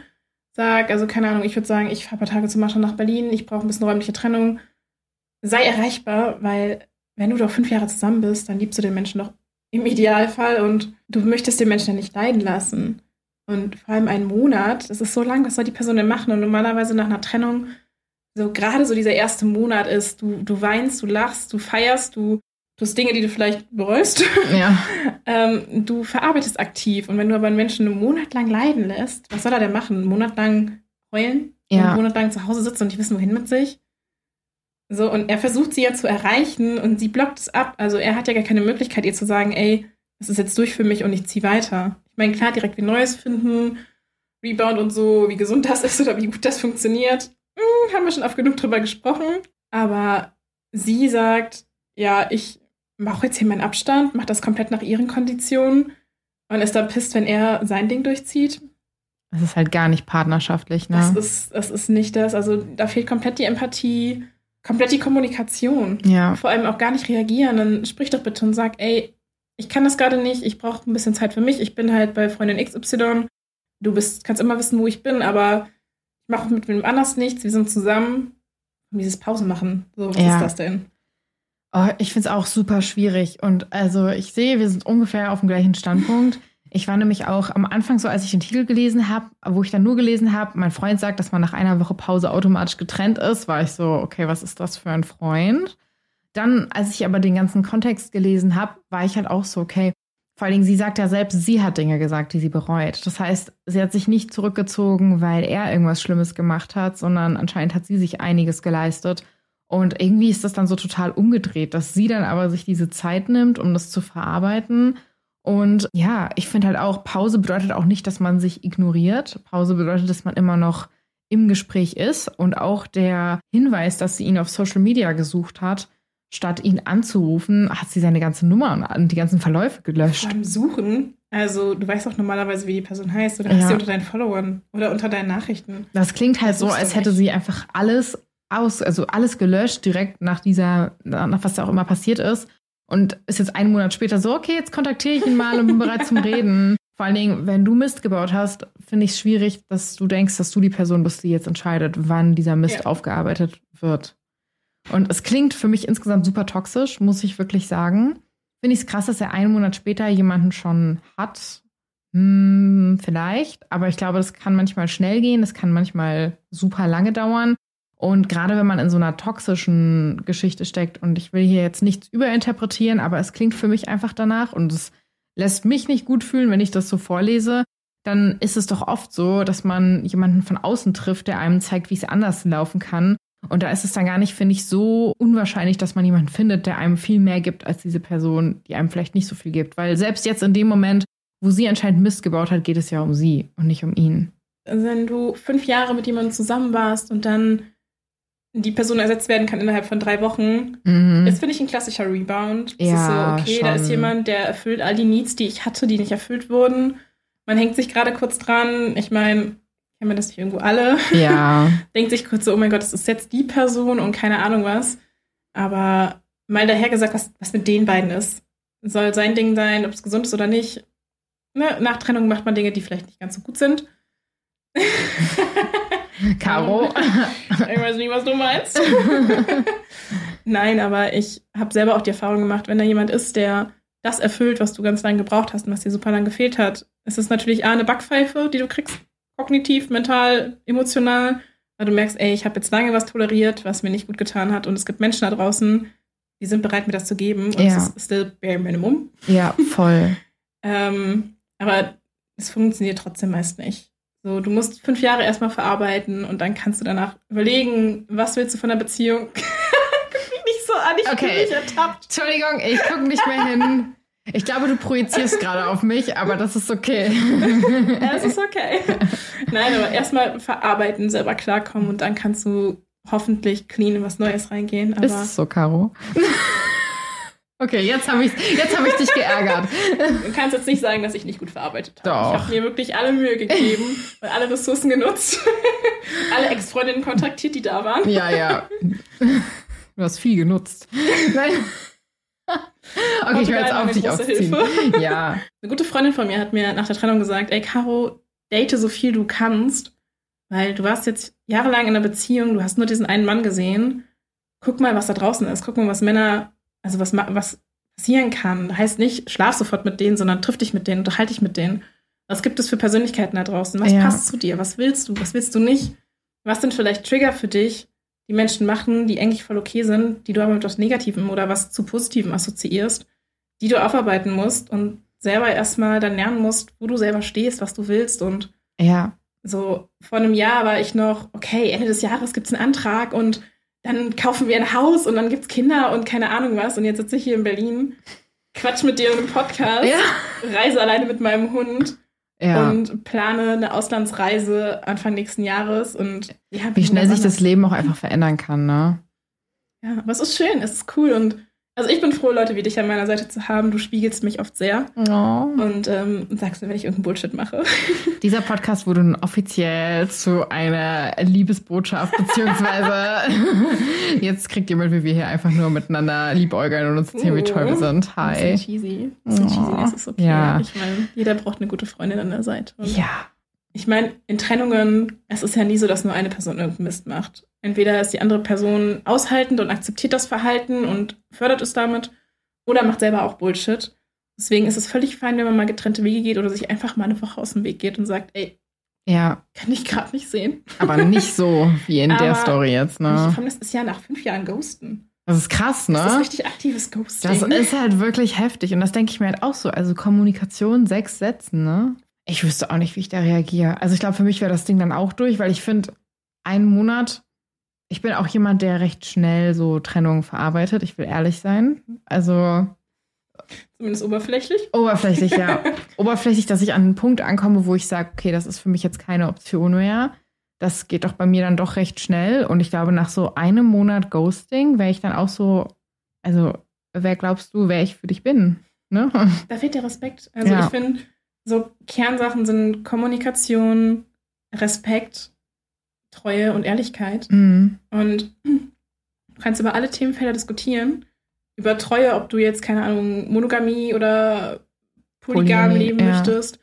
sag, also keine Ahnung, ich würde sagen, ich fahre ein paar Tage zum Beispiel nach Berlin, ich brauche ein bisschen räumliche Trennung. Sei erreichbar, weil wenn du doch fünf Jahre zusammen bist, dann liebst du den Menschen doch im Idealfall und du möchtest den Menschen ja nicht leiden lassen. Und vor allem einen Monat, das ist so lang, was soll die Person denn machen? Und normalerweise nach einer Trennung, so gerade so dieser erste Monat ist, du, du weinst, du lachst, du feierst, du tust Dinge, die du vielleicht bereust. Ja. [laughs] ähm, du verarbeitest aktiv. Und wenn du aber einen Menschen einen Monat lang leiden lässt, was soll er denn machen? Einen Monat lang heulen? Ja. Einen Monat lang zu Hause sitzen und nicht wissen, wohin mit sich? So, und er versucht sie ja zu erreichen und sie blockt es ab. Also er hat ja gar keine Möglichkeit, ihr zu sagen, ey, es ist jetzt durch für mich und ich ziehe weiter. Ich meine, klar, direkt wie Neues finden, Rebound und so, wie gesund das ist [laughs] oder wie gut das funktioniert, hm, haben wir schon oft genug drüber gesprochen. Aber sie sagt, ja, ich mache jetzt hier meinen Abstand, mache das komplett nach ihren Konditionen und ist dann pisst, wenn er sein Ding durchzieht. Das ist halt gar nicht partnerschaftlich, ne? Das ist, das ist nicht das. Also da fehlt komplett die Empathie, komplett die Kommunikation. Ja. Vor allem auch gar nicht reagieren. Dann sprich doch bitte und sag, ey, ich kann das gerade nicht, ich brauche ein bisschen Zeit für mich. Ich bin halt bei Freundin XY. Du bist, kannst immer wissen, wo ich bin, aber ich mache mit wem anders nichts. Wir sind zusammen. Und dieses Pause machen. So, was ja. ist das denn? Oh, ich finde es auch super schwierig. Und also ich sehe, wir sind ungefähr auf dem gleichen Standpunkt. Ich war nämlich auch am Anfang so, als ich den Titel gelesen habe, wo ich dann nur gelesen habe, mein Freund sagt, dass man nach einer Woche Pause automatisch getrennt ist, war ich so, okay, was ist das für ein Freund? Dann, als ich aber den ganzen Kontext gelesen habe, war ich halt auch so, okay, vor allen Dingen, sie sagt ja selbst, sie hat Dinge gesagt, die sie bereut. Das heißt, sie hat sich nicht zurückgezogen, weil er irgendwas Schlimmes gemacht hat, sondern anscheinend hat sie sich einiges geleistet. Und irgendwie ist das dann so total umgedreht, dass sie dann aber sich diese Zeit nimmt, um das zu verarbeiten. Und ja, ich finde halt auch, Pause bedeutet auch nicht, dass man sich ignoriert. Pause bedeutet, dass man immer noch im Gespräch ist. Und auch der Hinweis, dass sie ihn auf Social Media gesucht hat, statt ihn anzurufen, hat sie seine ganze Nummer und die ganzen Verläufe gelöscht. Beim Suchen, also du weißt auch normalerweise, wie die Person heißt, oder ja. hast sie unter deinen Followern oder unter deinen Nachrichten. Das klingt halt so, als hätte sie einfach alles aus, also alles gelöscht direkt nach dieser, nach was da auch immer passiert ist. Und ist jetzt einen Monat später so, okay, jetzt kontaktiere ich ihn mal und bin bereit zum Reden. [laughs] Vor allen Dingen, wenn du Mist gebaut hast, finde ich es schwierig, dass du denkst, dass du die Person bist, die jetzt entscheidet, wann dieser Mist ja. aufgearbeitet wird. Und es klingt für mich insgesamt super toxisch, muss ich wirklich sagen. Finde ich es krass, dass er einen Monat später jemanden schon hat. Hm, vielleicht, aber ich glaube, das kann manchmal schnell gehen, das kann manchmal super lange dauern. Und gerade wenn man in so einer toxischen Geschichte steckt, und ich will hier jetzt nichts überinterpretieren, aber es klingt für mich einfach danach und es lässt mich nicht gut fühlen, wenn ich das so vorlese, dann ist es doch oft so, dass man jemanden von außen trifft, der einem zeigt, wie es anders laufen kann. Und da ist es dann gar nicht, finde ich, so unwahrscheinlich, dass man jemanden findet, der einem viel mehr gibt als diese Person, die einem vielleicht nicht so viel gibt. Weil selbst jetzt in dem Moment, wo sie anscheinend Mist gebaut hat, geht es ja um sie und nicht um ihn. Wenn du fünf Jahre mit jemandem zusammen warst und dann die Person ersetzt werden kann innerhalb von drei Wochen. Mhm. Ist, finde ich, ein klassischer Rebound. Es ja, ist so, okay, schon. da ist jemand, der erfüllt all die Needs, die ich hatte, die nicht erfüllt wurden. Man hängt sich gerade kurz dran. Ich meine, kennen wir das nicht irgendwo alle? Ja. [laughs] Denkt sich kurz so, oh mein Gott, das ist jetzt die Person und keine Ahnung was. Aber mal daher gesagt, was, was mit den beiden ist. Soll sein Ding sein, ob es gesund ist oder nicht. Ne? Nach Trennung macht man Dinge, die vielleicht nicht ganz so gut sind. [laughs] [laughs] Caro. [laughs] ich weiß nicht, was du meinst. [laughs] Nein, aber ich habe selber auch die Erfahrung gemacht, wenn da jemand ist, der das erfüllt, was du ganz lange gebraucht hast und was dir super lange gefehlt hat, ist es natürlich A, eine Backpfeife, die du kriegst, kognitiv, mental, emotional, weil du merkst, ey, ich habe jetzt lange was toleriert, was mir nicht gut getan hat und es gibt Menschen da draußen, die sind bereit, mir das zu geben und ja. es ist still bare minimum. Ja, voll. ähm, aber es funktioniert trotzdem meist nicht. So, du musst fünf Jahre erstmal verarbeiten und dann kannst du danach überlegen, was willst du von der Beziehung. [laughs] guck mich nicht so an, ich okay. bin nicht ertappt. Entschuldigung, ich gucke nicht mehr hin. Ich glaube, du projizierst gerade auf mich, aber das ist okay. ja, es ist okay. Nein, aber erstmal verarbeiten, selber klarkommen und dann kannst du hoffentlich clean in was Neues reingehen. Aber ist es so, Caro? Okay, jetzt habe ich, hab ich dich geärgert. Du kannst jetzt nicht sagen, dass ich nicht gut verarbeitet habe. Doch. Ich habe mir wirklich alle Mühe gegeben und alle Ressourcen genutzt. [laughs] alle Ex-Freundinnen kontaktiert, die da waren. Ja, ja. Du hast viel genutzt. Nein. Okay, ich höre jetzt auf, dich aufziehen. Hilfe. Ja. Eine gute Freundin von mir hat mir nach der Trennung gesagt, ey, Caro, date so viel du kannst, weil du warst jetzt jahrelang in einer Beziehung, du hast nur diesen einen Mann gesehen. Guck mal, was da draußen ist. Guck mal, was Männer also was, was passieren kann. Heißt nicht, schlaf sofort mit denen, sondern triff dich mit denen, unterhalte dich mit denen. Was gibt es für Persönlichkeiten da draußen? Was ja. passt zu dir? Was willst du? Was willst du nicht? Was sind vielleicht Trigger für dich, die Menschen machen, die eigentlich voll okay sind, die du aber mit was Negativem oder was zu Positivem assoziierst, die du aufarbeiten musst und selber erstmal dann lernen musst, wo du selber stehst, was du willst und ja. So, vor einem Jahr war ich noch, okay, Ende des Jahres gibt es einen Antrag und dann kaufen wir ein Haus und dann gibt es Kinder und keine Ahnung was. Und jetzt sitze ich hier in Berlin, quatsch mit dir im Podcast, ja. reise alleine mit meinem Hund ja. und plane eine Auslandsreise Anfang nächsten Jahres. Und ja, wie schnell sich das Leben auch einfach verändern kann, ne? Ja, aber es ist schön, es ist cool und also ich bin froh, Leute wie dich an meiner Seite zu haben. Du spiegelst mich oft sehr oh. und ähm, sagst mir, wenn ich irgendeinen Bullshit mache. [laughs] Dieser Podcast wurde nun offiziell zu einer Liebesbotschaft, beziehungsweise [laughs] jetzt kriegt ihr mit, wie wir hier einfach nur miteinander liebäugeln und uns erzählen, uh, wie toll wir sind. Hi. Ein bisschen cheesy. Ein bisschen oh. cheesy, das ist okay. Ja. Ich meine, jeder braucht eine gute Freundin an der Seite. Ja. Ich meine, in Trennungen, es ist ja nie so, dass nur eine Person irgendeinen Mist macht. Entweder ist die andere Person aushaltend und akzeptiert das Verhalten und fördert es damit, oder macht selber auch Bullshit. Deswegen ist es völlig fein, wenn man mal getrennte Wege geht oder sich einfach mal eine Woche aus dem Weg geht und sagt, ey, ja. Kann ich gerade nicht sehen. Aber nicht so wie in der Story jetzt, ne? Ich das ist ja nach fünf Jahren Ghosten. Das ist krass, ne? Das ist richtig aktives Ghosting. Das ist halt wirklich heftig. Und das denke ich mir halt auch so. Also Kommunikation, sechs Sätzen, ne? Ich wüsste auch nicht, wie ich da reagiere. Also ich glaube, für mich wäre das Ding dann auch durch, weil ich finde, einen Monat ich bin auch jemand, der recht schnell so Trennungen verarbeitet. Ich will ehrlich sein. Also. Zumindest oberflächlich? Oberflächlich, ja. [laughs] oberflächlich, dass ich an einen Punkt ankomme, wo ich sage, okay, das ist für mich jetzt keine Option mehr. Das geht doch bei mir dann doch recht schnell. Und ich glaube, nach so einem Monat Ghosting wäre ich dann auch so, also, wer glaubst du, wer ich für dich bin? Ne? Da fehlt der Respekt. Also, ja. ich finde, so Kernsachen sind Kommunikation, Respekt Treue und Ehrlichkeit. Mhm. Und du kannst über alle Themenfelder diskutieren. Über Treue, ob du jetzt, keine Ahnung, Monogamie oder Polygam Polygamie, leben ja. möchtest.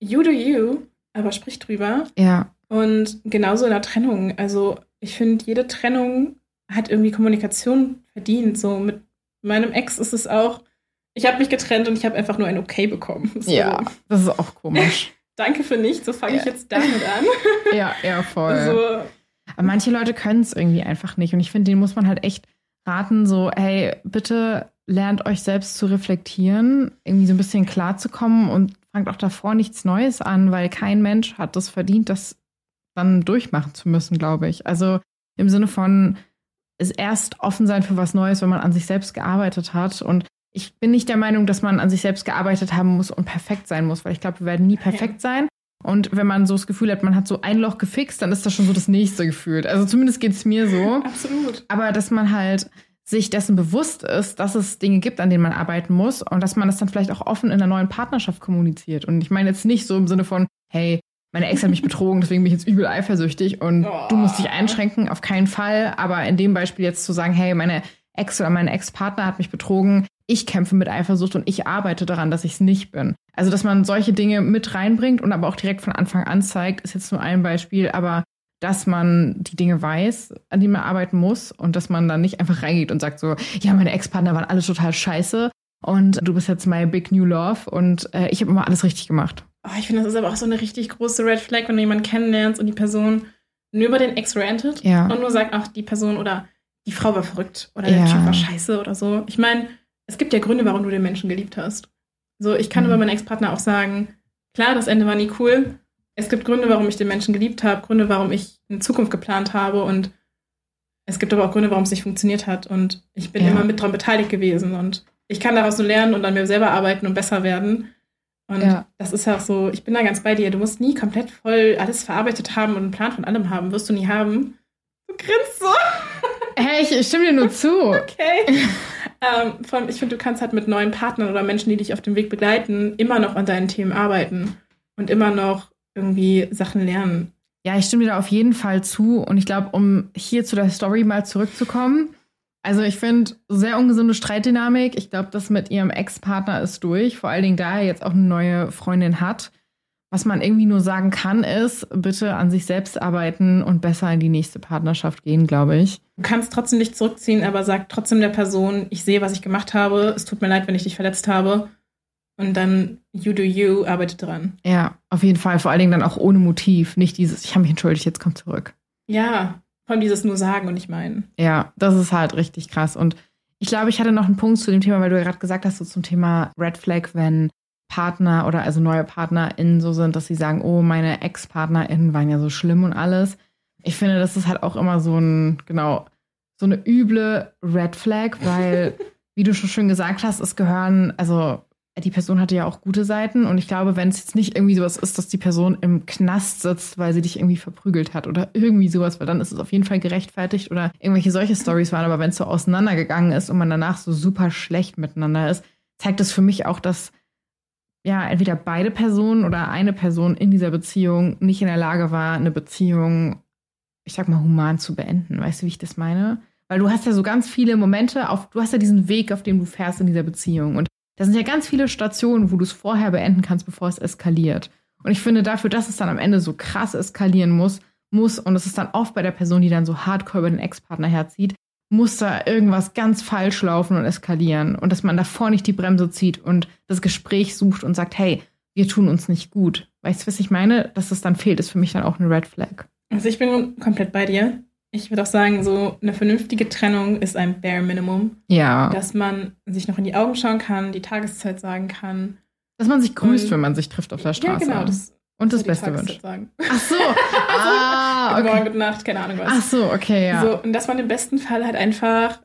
You do you, aber sprich drüber. Ja. Und genauso in der Trennung. Also, ich finde, jede Trennung hat irgendwie Kommunikation verdient. So mit meinem Ex ist es auch, ich habe mich getrennt und ich habe einfach nur ein Okay bekommen. [laughs] So. Ja, das ist auch komisch. [laughs] Danke für nichts, so fange ja. ich jetzt damit an. [laughs] ja, ja, voll. So. Aber manche Leute können es irgendwie einfach nicht. Und ich finde, denen muss man halt echt raten, so, hey, bitte lernt euch selbst zu reflektieren, irgendwie so ein bisschen klarzukommen und fangt auch davor nichts Neues an, weil kein Mensch hat das verdient, das dann durchmachen zu müssen, glaube ich. Also im Sinne von, es erst offen sein für was Neues, wenn man an sich selbst gearbeitet hat und ich bin nicht der Meinung, dass man an sich selbst gearbeitet haben muss und perfekt sein muss, weil ich glaube, wir werden nie perfekt ja. sein. Und wenn man so das Gefühl hat, man hat so ein Loch gefixt, dann ist das schon so das nächste gefühlt. Also zumindest geht es mir so. Absolut. Aber dass man halt sich dessen bewusst ist, dass es Dinge gibt, an denen man arbeiten muss und dass man das dann vielleicht auch offen in einer neuen Partnerschaft kommuniziert. Und ich meine jetzt nicht so im Sinne von, hey, meine Ex hat mich betrogen, deswegen bin ich jetzt übel eifersüchtig und oh. du musst dich einschränken, auf keinen Fall. Aber in dem Beispiel jetzt zu sagen, hey, meine Ex oder mein Ex-Partner hat mich betrogen, ich kämpfe mit Eifersucht und ich arbeite daran, dass ich es nicht bin. Also, dass man solche Dinge mit reinbringt und aber auch direkt von Anfang an zeigt, ist jetzt nur ein Beispiel, aber dass man die Dinge weiß, an denen man arbeiten muss und dass man dann nicht einfach reingeht und sagt so, ja, meine Ex-Partner waren alle total scheiße und du bist jetzt my big new love und äh, ich habe immer alles richtig gemacht. Oh, ich finde, das ist aber auch so eine richtig große Red Flag, wenn du jemanden kennenlernst und die Person nur über den Ex rantet ja. und nur sagt, ach, die Person oder die Frau war verrückt oder der ja. Typ war scheiße oder so. Ich meine, es gibt ja Gründe, warum du den Menschen geliebt hast. So, ich kann mhm. über meinen Ex-Partner auch sagen, klar, das Ende war nie cool. Es gibt Gründe, warum ich den Menschen geliebt habe, Gründe, warum ich eine Zukunft geplant habe und es gibt aber auch Gründe, warum es nicht funktioniert hat. Und ich bin ja. immer mit dran beteiligt gewesen und ich kann daraus nur lernen und an mir selber arbeiten und besser werden. Und ja. das ist ja auch so, ich bin da ganz bei dir. Du musst nie komplett voll alles verarbeitet haben und einen Plan von allem haben. Wirst du nie haben. Du grinst so. Hey, ich stimme dir nur [laughs] zu. Okay. [laughs] Ähm, von, ich finde, du kannst halt mit neuen Partnern oder Menschen, die dich auf dem Weg begleiten, immer noch an deinen Themen arbeiten und immer noch irgendwie Sachen lernen. Ja, ich stimme dir da auf jeden Fall zu. Und ich glaube, um hier zu der Story mal zurückzukommen, also ich finde, sehr ungesunde Streitdynamik. Ich glaube, das mit ihrem Ex-Partner ist durch. Vor allen Dingen, da er jetzt auch eine neue Freundin hat. Was man irgendwie nur sagen kann, ist, bitte an sich selbst arbeiten und besser in die nächste Partnerschaft gehen, glaube ich. Du kannst trotzdem nicht zurückziehen, aber sag trotzdem der Person, ich sehe, was ich gemacht habe. Es tut mir leid, wenn ich dich verletzt habe. Und dann you do you, arbeitet dran. Ja, auf jeden Fall. Vor allen Dingen dann auch ohne Motiv. Nicht dieses, ich habe mich entschuldigt, jetzt komm zurück. Ja, vor allem dieses nur sagen und nicht meinen. Ja, das ist halt richtig krass. Und ich glaube, ich hatte noch einen Punkt zu dem Thema, weil du ja gerade gesagt hast, so zum Thema Red Flag, wenn Partner oder also neue PartnerInnen so sind, dass sie sagen, oh, meine Ex-PartnerInnen waren ja so schlimm und alles. Ich finde, das ist halt auch immer so ein, genau, so eine üble Red Flag, weil, [laughs] wie du schon schön gesagt hast, es gehören, also die Person hatte ja auch gute Seiten und ich glaube, wenn es jetzt nicht irgendwie sowas ist, dass die Person im Knast sitzt, weil sie dich irgendwie verprügelt hat oder irgendwie sowas, weil dann ist es auf jeden Fall gerechtfertigt oder irgendwelche solche Stories waren, aber wenn es so auseinandergegangen ist und man danach so super schlecht miteinander ist, zeigt es für mich auch, dass ja entweder beide Personen oder eine Person in dieser Beziehung nicht in der Lage war, eine Beziehung, ich sag mal, human zu beenden. Weißt du, wie ich das meine? Weil du hast ja so ganz viele Momente, auf, du hast ja diesen Weg, auf dem du fährst in dieser Beziehung. Und da sind ja ganz viele Stationen, wo du es vorher beenden kannst, bevor es eskaliert. Und ich finde dafür, dass es dann am Ende so krass eskalieren muss, muss, und es ist dann oft bei der Person, die dann so hardcore über den Ex-Partner herzieht, muss da irgendwas ganz falsch laufen und eskalieren. Und dass man davor nicht die Bremse zieht und das Gespräch sucht und sagt, hey, wir tun uns nicht gut. Weißt du, was ich meine? Dass es dann fehlt, ist für mich dann auch eine Red Flag. Also ich bin komplett bei dir. Ich würde auch sagen, so eine vernünftige Trennung ist ein Bare Minimum. Ja. Dass man sich noch in die Augen schauen kann, die Tageszeit sagen kann. Dass man sich grüßt, und, wenn man sich trifft auf der Straße. Ja, genau. Das, und das Beste wünscht. Sagen. Ach so. [laughs] ah, okay. Guten Morgen, gute Nacht, keine Ahnung was. Ach so, okay, ja. So, und dass man im besten Fall halt einfach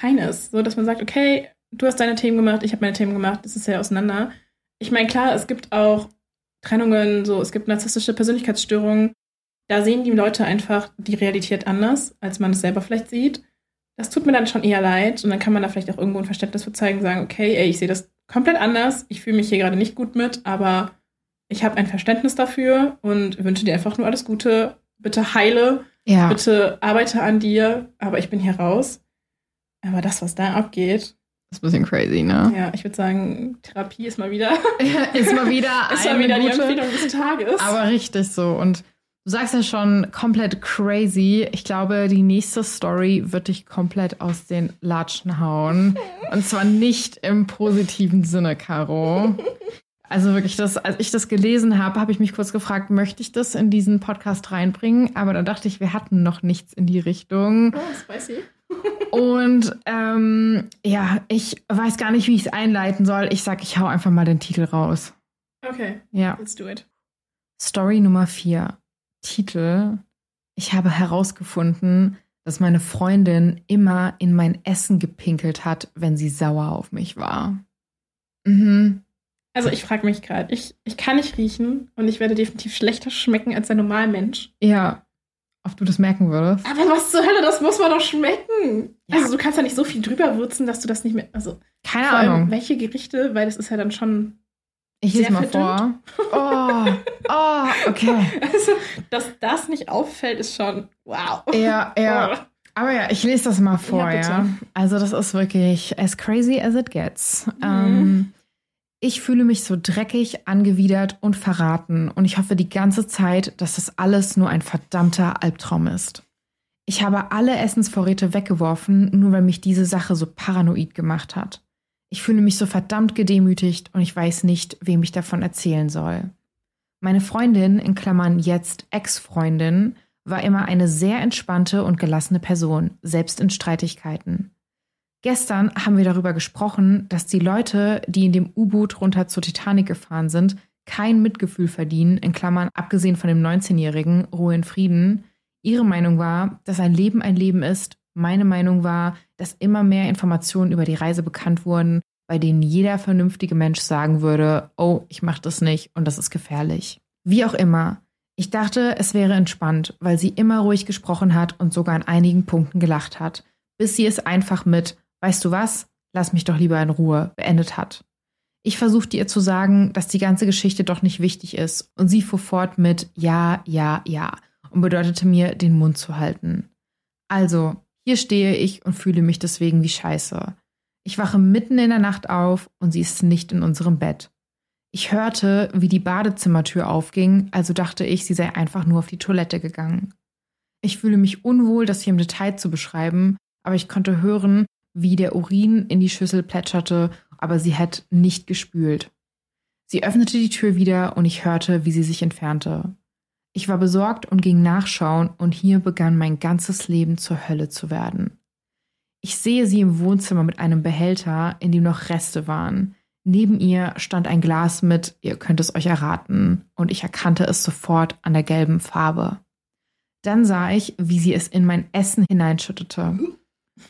fein ist. So, dass man sagt, okay, du hast deine Themen gemacht, ich habe meine Themen gemacht, das ist ja auseinander. Ich meine, klar, es gibt auch Trennungen, so, es gibt narzisstische Persönlichkeitsstörungen da sehen die Leute einfach die Realität anders, als man es selber vielleicht sieht. Das tut mir dann schon eher leid und dann kann man da vielleicht auch irgendwo ein Verständnis für zeigen, sagen, okay, ey, ich sehe das komplett anders, ich fühle mich hier gerade nicht gut mit, aber ich habe ein Verständnis dafür und wünsche dir einfach nur alles Gute. Bitte heile, ja. bitte arbeite an dir, aber ich bin hier raus. Aber das, was da abgeht, das ist ein bisschen crazy, ne? Ja, ich würde sagen, Therapie ist mal wieder. [laughs] ist mal wieder, [laughs] ist mal wieder die Empfehlung des Tages. Aber richtig so. Und Du sagst ja schon komplett crazy. Ich glaube, die nächste Story wird dich komplett aus den Latschen hauen. [laughs] Und zwar nicht im positiven Sinne, Caro. Also wirklich, das, als ich das gelesen habe, habe ich mich kurz gefragt, möchte ich das in diesen Podcast reinbringen? Aber dann dachte ich, wir hatten noch nichts in die Richtung. Oh, spicy. [laughs] Und ähm, ja, ich weiß gar nicht, wie ich es einleiten soll. Ich sag, ich hau einfach mal den Titel raus. Okay. Ja. Let's do it. Story Nummer vier. Titel, ich habe herausgefunden, dass meine Freundin immer in mein Essen gepinkelt hat, wenn sie sauer auf mich war. Mhm. Also ich frage mich gerade, ich, ich kann nicht riechen und ich werde definitiv schlechter schmecken als ein Normalmensch. Ja, ob du das merken würdest. Aber was zur Hölle, das muss man doch schmecken. Ja. Also du kannst ja nicht so viel drüber würzen, dass du das nicht mehr. Also keine Ahnung. Welche Gerichte, weil das ist ja dann schon ich lese mal vor. Oh, oh, okay. [laughs] Also, dass das nicht auffällt, ist schon wow. Ja, ja. Oh. Aber ja, ich lese das mal vor, ja. ja. Also, das ist wirklich as crazy as it gets. Mhm. Ähm, ich fühle mich so dreckig, angewidert und verraten und ich hoffe die ganze Zeit, dass das alles nur ein verdammter Albtraum ist. Ich habe alle Essensvorräte weggeworfen, nur weil mich diese Sache so paranoid gemacht hat. Ich fühle mich so verdammt gedemütigt und ich weiß nicht, wem ich davon erzählen soll. Meine Freundin, in Klammern jetzt Ex-Freundin, war immer eine sehr entspannte und gelassene Person, selbst in Streitigkeiten. Gestern haben wir darüber gesprochen, dass die Leute, die in dem U-Boot runter zur Titanic gefahren sind, kein Mitgefühl verdienen, in Klammern abgesehen von dem 19-jährigen Ruhe in Frieden. Ihre Meinung war, dass ein Leben ein Leben ist meine Meinung war, dass immer mehr Informationen über die Reise bekannt wurden, bei denen jeder vernünftige Mensch sagen würde, oh, ich mache das nicht und das ist gefährlich. Wie auch immer, ich dachte, es wäre entspannt, weil sie immer ruhig gesprochen hat und sogar an einigen Punkten gelacht hat, bis sie es einfach mit, weißt du was, lass mich doch lieber in Ruhe, beendet hat. Ich versuchte ihr zu sagen, dass die ganze Geschichte doch nicht wichtig ist, und sie fuhr fort mit Ja, ja, ja und bedeutete mir, den Mund zu halten. Also, hier stehe ich und fühle mich deswegen wie Scheiße. Ich wache mitten in der Nacht auf und sie ist nicht in unserem Bett. Ich hörte, wie die Badezimmertür aufging, also dachte ich, sie sei einfach nur auf die Toilette gegangen. Ich fühle mich unwohl, das hier im Detail zu beschreiben, aber ich konnte hören, wie der Urin in die Schüssel plätscherte, aber sie hat nicht gespült. Sie öffnete die Tür wieder und ich hörte, wie sie sich entfernte. Ich war besorgt und ging nachschauen und hier begann mein ganzes Leben zur Hölle zu werden. Ich sehe sie im Wohnzimmer mit einem Behälter, in dem noch Reste waren. Neben ihr stand ein Glas mit, ihr könnt es euch erraten, und ich erkannte es sofort an der gelben Farbe. Dann sah ich, wie sie es in mein Essen hineinschüttete.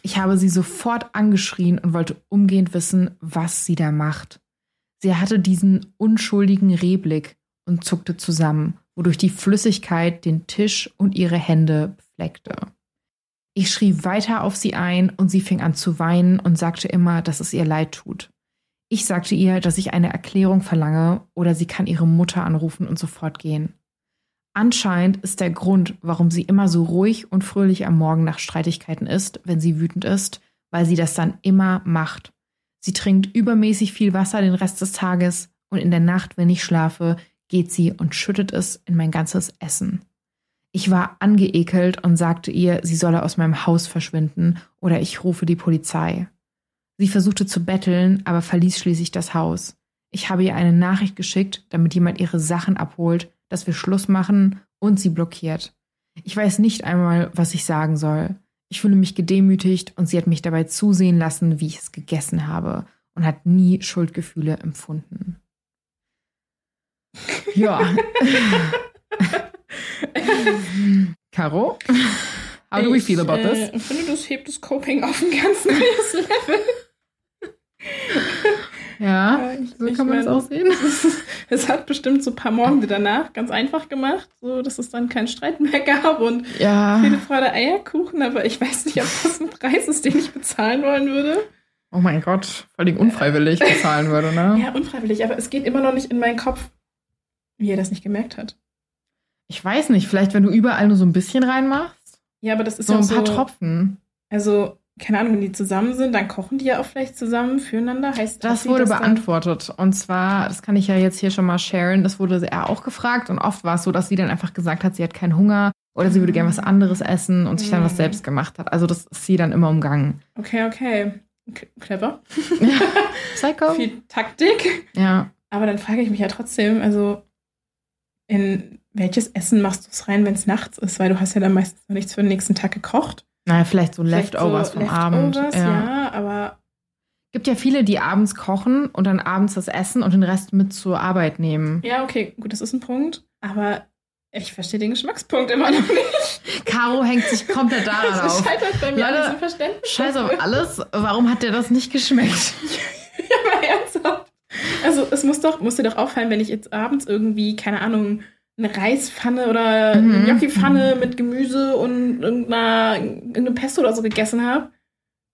Ich habe sie sofort angeschrien und wollte umgehend wissen, was sie da macht. Sie hatte diesen unschuldigen Rehblick und zuckte zusammen, wodurch die Flüssigkeit den Tisch und ihre Hände befleckte. Ich schrie weiter auf sie ein und sie fing an zu weinen und sagte immer, dass es ihr leid tut. Ich sagte ihr, dass ich eine Erklärung verlange oder sie kann ihre Mutter anrufen und sofort gehen. Anscheinend ist der Grund, warum sie immer so ruhig und fröhlich am Morgen nach Streitigkeiten ist, wenn sie wütend ist, weil sie das dann immer macht. Sie trinkt übermäßig viel Wasser den Rest des Tages und in der Nacht, wenn ich schlafe, geht sie und schüttet es in mein ganzes Essen. Ich war angeekelt und sagte ihr, sie solle aus meinem Haus verschwinden oder ich rufe die Polizei. Sie versuchte zu betteln, aber verließ schließlich das Haus. Ich habe ihr eine Nachricht geschickt, damit jemand ihre Sachen abholt, dass wir Schluss machen und sie blockiert. Ich weiß nicht einmal, was ich sagen soll. Ich fühle mich gedemütigt und sie hat mich dabei zusehen lassen, wie ich es gegessen habe und hat nie Schuldgefühle empfunden. Ja. [laughs] Caro, how do we feel about this? Ich finde, das hebt das Coping auf ein ganz neues Level. Ja, so kann man es auch sehen. [laughs] Es hat bestimmt so ein paar Morgen danach ganz einfach gemacht, so dass es dann keinen Streit mehr [laughs] gab und ja. viele Freude Eierkuchen, aber ich weiß nicht, ob das ein Preis ist, den ich bezahlen wollen würde. Oh mein Gott, vor allem unfreiwillig bezahlen würde, ne? Ja, unfreiwillig, aber es geht immer noch nicht in meinen Kopf, wie er das nicht gemerkt hat. Ich weiß nicht, vielleicht wenn du überall nur so ein bisschen reinmachst. Ja, aber das ist So ja ein paar so, Tropfen. Also, keine Ahnung, wenn die zusammen sind, dann kochen die ja auch vielleicht zusammen füreinander. Heißt Das sie wurde dann- beantwortet. Und zwar, das kann ich ja jetzt hier schon mal sharen, das wurde er auch gefragt. Und oft war es so, dass sie dann einfach gesagt hat, sie hat keinen Hunger oder sie würde gerne was anderes essen und sich dann was Mhm. selbst gemacht hat. Also das ist sie dann immer umgangen. Okay, okay. K clever. [laughs] [laughs] Psycho? Viel Taktik. Ja. Aber dann frage ich mich ja trotzdem, also in welches Essen machst du es rein, wenn es nachts ist? Weil du hast ja dann meistens noch nichts für den nächsten Tag gekocht. Naja, vielleicht so Vielleicht Leftovers so vom Abend. Leftovers, ja. aber Gibt ja viele, die abends kochen und dann abends das essen und den Rest mit zur Arbeit nehmen. ja, okay, gut, das ist ein Punkt. Aber ich verstehe den Geschmackspunkt immer noch nicht. Caro hängt sich komplett [laughs] daran Es auf. scheitert bei mir Leute, an Verständnis. Scheiß auf alles. Warum hat dir das nicht geschmeckt? [laughs] Ja, aber ernsthaft. Also es muss doch, muss dir doch auffallen, wenn ich jetzt abends irgendwie, keine Ahnung, eine Reispfanne oder Mhm. eine Gnocchi-Pfanne mit Gemüse und irgendeiner, irgendeine Pesto oder so gegessen habe,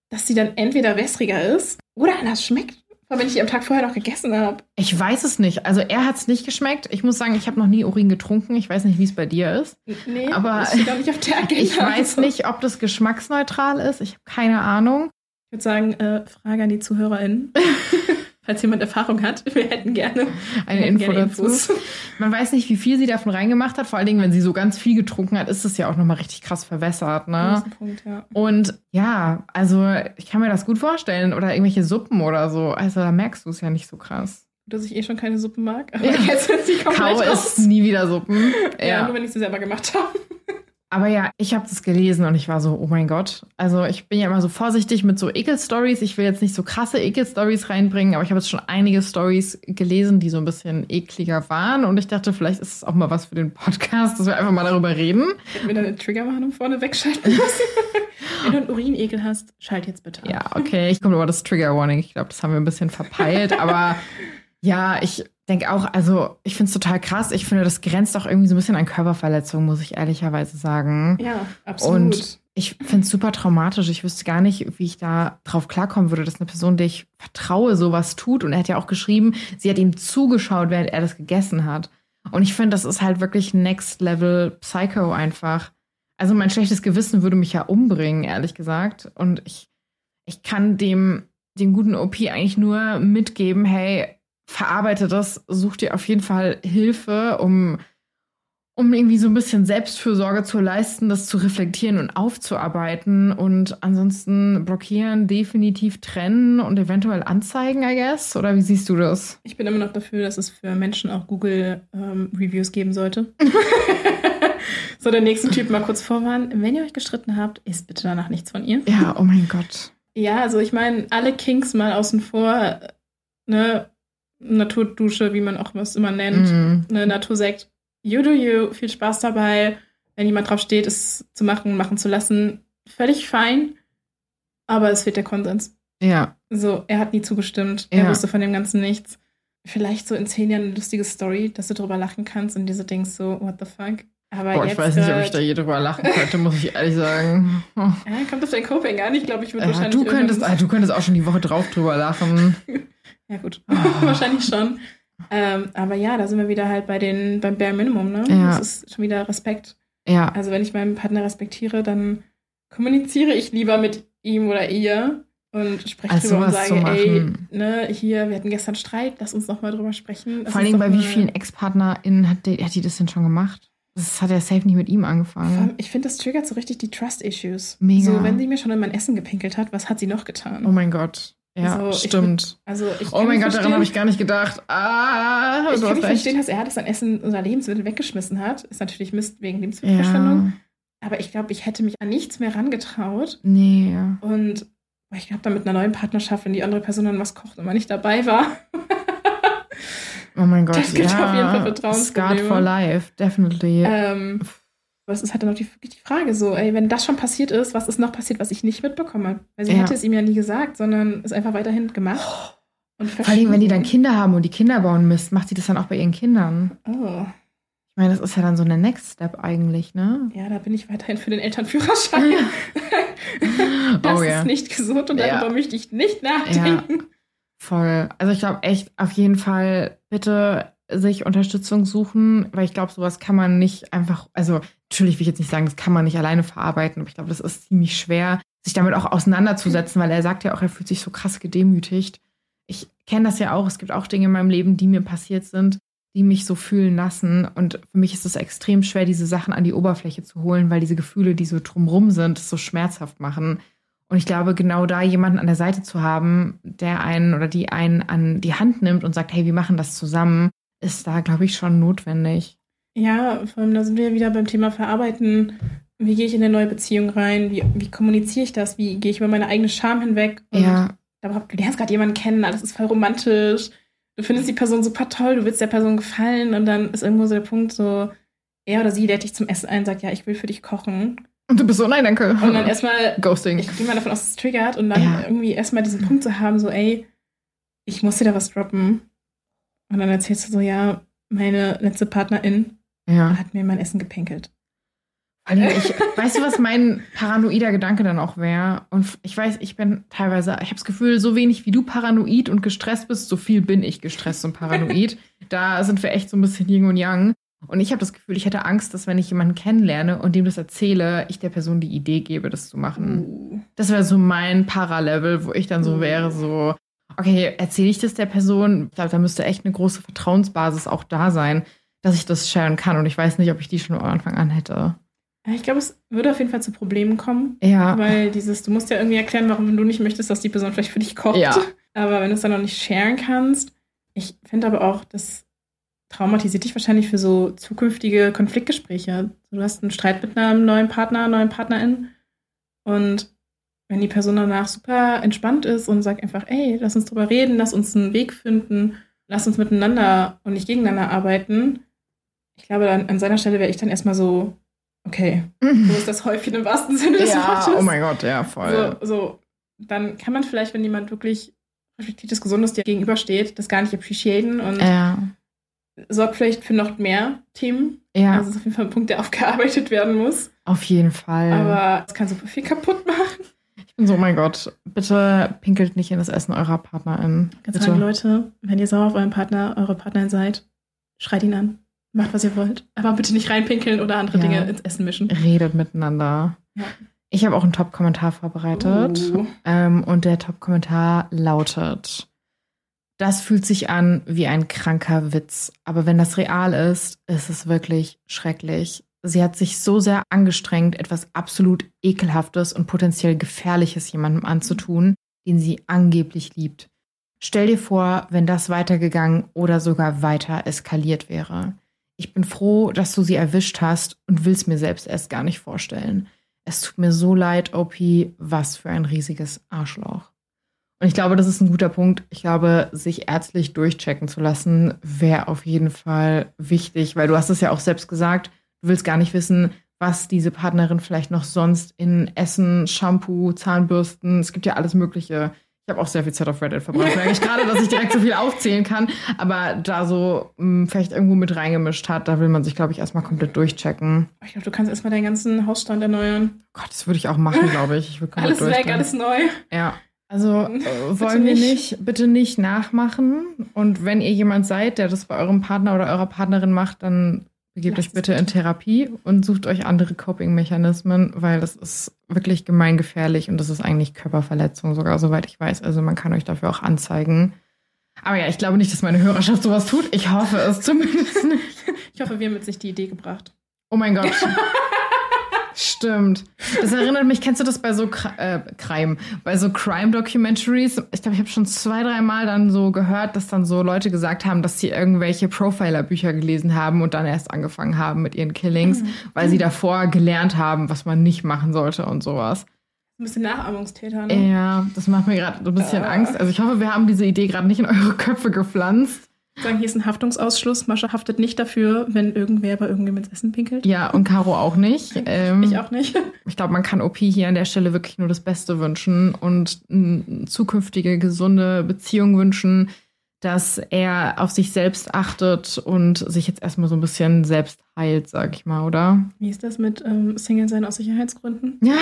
dass die dann entweder wässriger ist oder anders schmeckt, wenn ich die am Tag vorher noch gegessen habe. Ich weiß es nicht. Also er hat es nicht geschmeckt. Ich muss sagen, ich habe noch nie Urin getrunken. Ich weiß nicht, wie es bei dir ist. Nee, Aber auch nicht auf der. [laughs] Ich weiß nicht, ob das geschmacksneutral ist. Ich habe keine Ahnung. Ich würde sagen, äh, Frage an die ZuhörerInnen. [laughs] Falls jemand Erfahrung hat, wir hätten gerne Eine hätten Info gerne dazu. [laughs] Man weiß nicht, wie viel sie davon reingemacht hat. Vor allen Dingen, wenn sie so ganz viel getrunken hat, ist es ja auch nochmal richtig krass verwässert. Ne? ist Punkt, ja. Und ja, also ich kann mir das gut vorstellen. Oder irgendwelche Suppen oder so. Also da merkst du es ja nicht so krass. Dass ich eh schon keine Suppe mag. [laughs] Aber Ja. jetzt sind sie komplett Kau raus. isst nie wieder Suppen. Ja, Ja. nur wenn ich sie selber gemacht habe. Aber ja, ich habe das gelesen und ich war so, oh mein Gott. Also ich bin ja immer so vorsichtig mit so Ekel-Stories. Ich will jetzt nicht so krasse Ekel-Stories reinbringen, aber ich habe jetzt schon einige Stories gelesen, die so ein bisschen ekliger waren. Und ich dachte, vielleicht ist es auch mal was für den Podcast, dass wir einfach mal darüber reden. Hätten wir da eine Triggerwarnung vorne wegschalten müssen. [laughs] wenn du einen Urinekel hast, schalt jetzt bitte ab. Ja, okay, ich komme über das Trigger Warning. Ich glaube, das haben wir ein bisschen verpeilt. aber [laughs] ja, ich denke auch, also ich finde es total krass. Ich finde, das grenzt auch irgendwie so ein bisschen an Körperverletzung, muss ich ehrlicherweise sagen. Ja, absolut. Und ich finde es super traumatisch. Ich wüsste gar nicht, wie ich da drauf klarkommen würde, dass eine Person, der ich vertraue, sowas tut. Und er hat ja auch geschrieben, sie hat ihm zugeschaut, während er das gegessen hat. Und ich finde, das ist halt wirklich Next Level Psycho einfach. Also mein schlechtes Gewissen würde mich ja umbringen, ehrlich gesagt. Und ich, ich kann dem, dem guten OP eigentlich nur mitgeben, hey, verarbeite das, such dir auf jeden Fall Hilfe, um um irgendwie so ein bisschen Selbstfürsorge zu leisten, das zu reflektieren und aufzuarbeiten und ansonsten blockieren, definitiv trennen und eventuell anzeigen, I guess? Oder wie siehst du das? Ich bin immer noch dafür, dass es für Menschen auch Google-Reviews ähm, geben sollte. [laughs] [laughs] so, der nächste Typ mal kurz vorwarnen. Wenn ihr euch gestritten habt, isst bitte danach nichts von ihr. Ja, oh mein Gott. Ja, also ich meine, alle Kinks mal außen vor, ne, Naturdusche, wie man auch was immer nennt, mm. ne, Natursekt you do you, viel Spaß dabei. Wenn jemand drauf steht, es zu machen, machen zu lassen, völlig fein. Aber es fehlt der Konsens. Ja. So, er hat nie zugestimmt. Er wusste von dem Ganzen nichts. Vielleicht so in zehn Jahren eine lustige Story, dass du drüber lachen kannst und diese denkst so, what the fuck? Aber Boah, ich weiß nicht, ob ich da je drüber lachen könnte, muss ich ehrlich sagen. [laughs] Ja, kommt auf dein Coping an. Ich glaube, ich würde ja, wahrscheinlich. Du könntest, ah, du könntest auch schon die Woche drauf drüber lachen. [laughs] ja, gut. Oh. [laughs] wahrscheinlich schon. Ähm, aber ja, da sind wir wieder halt bei den, beim Bare Minimum, ne? Ja. Das ist schon wieder Respekt. Ja. Also wenn ich meinen Partner respektiere, dann kommuniziere ich lieber mit ihm oder ihr und spreche also drüber und sage, ey, ne, hier, wir hatten gestern Streit, lass uns nochmal drüber sprechen. Vor allen Dingen bei wie vielen Ex-PartnerInnen hat, die, hat die das denn schon gemacht? Das hat ja safe nicht mit ihm angefangen. Ich finde, das triggert so richtig die Trust-Issues. Mega. So, wenn sie mir schon in mein Essen gepinkelt hat, was hat sie noch getan? Oh mein Gott. Ja, also, stimmt. Ich, also ich oh mein Gott, daran habe ich gar nicht gedacht. Ah, ich kann nicht verstehen, dass er das an Essen oder Lebensmittel weggeschmissen hat. Ist natürlich Mist wegen Lebensmittelverschwendung. Ja. Aber ich glaube, ich hätte mich an nichts mehr rangetraut. Nee. Und ich glaube, dann mit einer neuen Partnerschaft, wenn die andere Person dann was kocht und man nicht dabei war. oh mein Gott, das gibt ja. auf jeden Fall Vertrauensprobleme. Scarred for life, definitely. Ähm, aber es ist halt dann auch die, die Frage so, ey, wenn das schon passiert ist, was ist noch passiert, was ich nicht mitbekomme? Weil sie ja. hätte es ihm ja nie gesagt, sondern es einfach weiterhin gemacht. Und Vor allem, wenn die dann Kinder haben und die Kinder bauen Mist, macht sie das dann auch bei ihren Kindern. Oh. Ich meine, das ist ja dann so eine Next Step eigentlich, ne? Ja, da bin ich weiterhin für den Elternführerschein. [laughs] das oh, ja. ist nicht gesund und darüber ja. möchte ich nicht nachdenken. Ja. Voll. Also ich glaube echt, auf jeden Fall bitte sich Unterstützung suchen, weil ich glaube, sowas kann man nicht einfach, also natürlich will ich jetzt nicht sagen, das kann man nicht alleine verarbeiten, aber ich glaube, das ist ziemlich schwer, sich damit auch auseinanderzusetzen, weil er sagt ja auch, er fühlt sich so krass gedemütigt. Ich kenne das ja auch, es gibt auch Dinge in meinem Leben, die mir passiert sind, die mich so fühlen lassen. Und für mich ist es extrem schwer, diese Sachen an die Oberfläche zu holen, weil diese Gefühle, die so drumrum sind, so schmerzhaft machen. Und ich glaube, genau da jemanden an der Seite zu haben, der einen oder die einen an die Hand nimmt und sagt, hey, wir machen das zusammen, ist da, glaube ich, schon notwendig. Ja, vor allem da sind wir wieder beim Thema Verarbeiten. Wie gehe ich in eine neue Beziehung rein? Wie, wie kommuniziere ich das? Wie gehe ich über meine eigene Scham hinweg? Und ja. du lernst gerade jemanden kennen, alles ist voll romantisch. Du findest die Person super toll, du willst der Person gefallen und dann ist irgendwo so der Punkt, so er oder sie lädt dich zum Essen ein, sagt, ja, ich will für dich kochen. Und du bist so, nein, danke. Und dann erstmal, Ghosting. Ich gehe mal davon aus, dass es triggert und dann ja. irgendwie erstmal diesen Punkt zu haben, so, ey, ich muss dir da was droppen. Und dann erzählst du so, ja, meine letzte Partnerin ja. hat mir mein Essen gepinkelt. Ich, weißt du, was mein paranoider Gedanke dann auch wäre? Und ich weiß, ich bin teilweise, ich habe das Gefühl, so wenig wie du paranoid und gestresst bist, so viel bin ich gestresst und paranoid. [laughs] da sind wir echt so ein bisschen Yin und Yang. Und ich habe das Gefühl, ich hätte Angst, dass wenn ich jemanden kennenlerne und dem das erzähle, ich der Person die Idee gebe, das zu machen. Uh. Das wäre so mein Paralevel, wo ich dann so uh. wäre, so, okay, erzähle ich das der Person? Ich glaube, da müsste echt eine große Vertrauensbasis auch da sein, dass ich das sharen kann. Und ich weiß nicht, ob ich die schon am Anfang an hätte. Ich glaube, es würde auf jeden Fall zu Problemen kommen. Ja. Weil dieses, du musst ja irgendwie erklären, warum du nicht möchtest, dass die Person vielleicht für dich kocht. Ja. Aber wenn du es dann noch nicht sharen kannst, ich finde aber auch, das traumatisiert dich wahrscheinlich für so zukünftige Konfliktgespräche. Du hast einen Streit mit einem neuen Partner, neuen Partnerin und wenn die Person danach super entspannt ist und sagt einfach, ey, lass uns drüber reden, lass uns einen Weg finden, lass uns miteinander und nicht gegeneinander arbeiten. Ich glaube, dann, an seiner Stelle wäre ich dann erstmal so, okay, mhm. wo ist das Häufchen im wahrsten Sinne des ja, Wortes? Oh mein Gott, ja, voll. So, so, dann kann man vielleicht, wenn jemand wirklich reflektiertes, gesundes dir gegenübersteht, das gar nicht appreciaten und ja. sorgt vielleicht für noch mehr Themen. Ja. Also das ist auf jeden Fall ein Punkt, der [laughs] aufgearbeitet werden muss. Auf jeden Fall. Aber es kann super viel kaputt machen. So, oh mein Gott, bitte pinkelt nicht in das Essen eurer Partnerin. Ganz Bitte. Leute, wenn ihr sauer auf euren Partner, eure Partnerin seid, schreit ihn an. Macht, was ihr wollt. Aber bitte nicht reinpinkeln oder andere Ja. Dinge ins Essen mischen. Redet miteinander. Ja. Ich habe auch einen Top-Kommentar vorbereitet. Uh. Ähm, und der Top-Kommentar lautet: Das fühlt sich an wie ein kranker Witz. Aber wenn das real ist, ist es wirklich schrecklich. Sie hat sich so sehr angestrengt, etwas absolut Ekelhaftes und potenziell Gefährliches jemandem anzutun, den sie angeblich liebt. Stell dir vor, wenn das weitergegangen oder sogar weiter eskaliert wäre. Ich bin froh, dass du sie erwischt hast und will es mir selbst erst gar nicht vorstellen. Es tut mir so leid, OP, was für ein riesiges Arschloch. Und ich glaube, das ist ein guter Punkt. Ich glaube, sich ärztlich durchchecken zu lassen, wäre auf jeden Fall wichtig, weil du hast es ja auch selbst gesagt, du willst gar nicht wissen, was diese Partnerin vielleicht noch sonst in Essen, Shampoo, Zahnbürsten, es gibt ja alles Mögliche. Ich habe auch sehr viel Zeit auf Reddit verbracht, merke ich gerade, dass ich direkt so viel aufzählen kann, aber da so mh, vielleicht irgendwo mit reingemischt hat, da will man sich, glaube ich, erstmal komplett durchchecken. Ich glaube, du kannst erstmal deinen ganzen Hausstand erneuern. Gott, das würde ich auch machen, glaube ich. Ich Alles weg, alles neu. Ja. Also äh, wollen wir nicht. nicht, bitte nicht nachmachen. Und wenn ihr jemand seid, der das bei eurem Partner oder eurer Partnerin macht, dann begebt Lasst euch bitte bitte. in Therapie und sucht euch andere Coping-Mechanismen, weil das ist wirklich gemeingefährlich und das ist eigentlich Körperverletzung sogar, soweit ich weiß. Also man kann euch dafür auch anzeigen. Aber ja, ich glaube nicht, dass meine Hörerschaft sowas tut. Ich hoffe es zumindest [laughs] nicht. Ich hoffe, wir haben jetzt nicht die Idee gebracht. Oh mein Gott. [laughs] Stimmt. Das erinnert mich, kennst du das bei so äh, Crime, bei so Crime-Documentaries? Ich glaube, ich habe schon zwei, drei Mal dann so gehört, dass dann so Leute gesagt haben, dass sie irgendwelche Profiler-Bücher gelesen haben und dann erst angefangen haben mit ihren Killings, weil sie davor gelernt haben, was man nicht machen sollte und sowas. Ein bisschen Nachahmungstäter, ne? Ja, das macht mir gerade so ein bisschen Ah. Angst. Also ich hoffe, wir haben diese Idee gerade nicht in eure Köpfe gepflanzt. Sagen, hier ist ein Haftungsausschluss. Mascha haftet nicht dafür, wenn irgendwer bei irgendjemandem ins Essen pinkelt. Ja, und Caro auch nicht. Ähm, Ich auch nicht. [laughs] Ich glaube, man kann OP hier an der Stelle wirklich nur das Beste wünschen und eine zukünftige gesunde Beziehung wünschen, dass er auf sich selbst achtet und sich jetzt erstmal so ein bisschen selbst heilt, sag ich mal, oder? Wie ist das mit ähm, Single sein aus Sicherheitsgründen? Ja.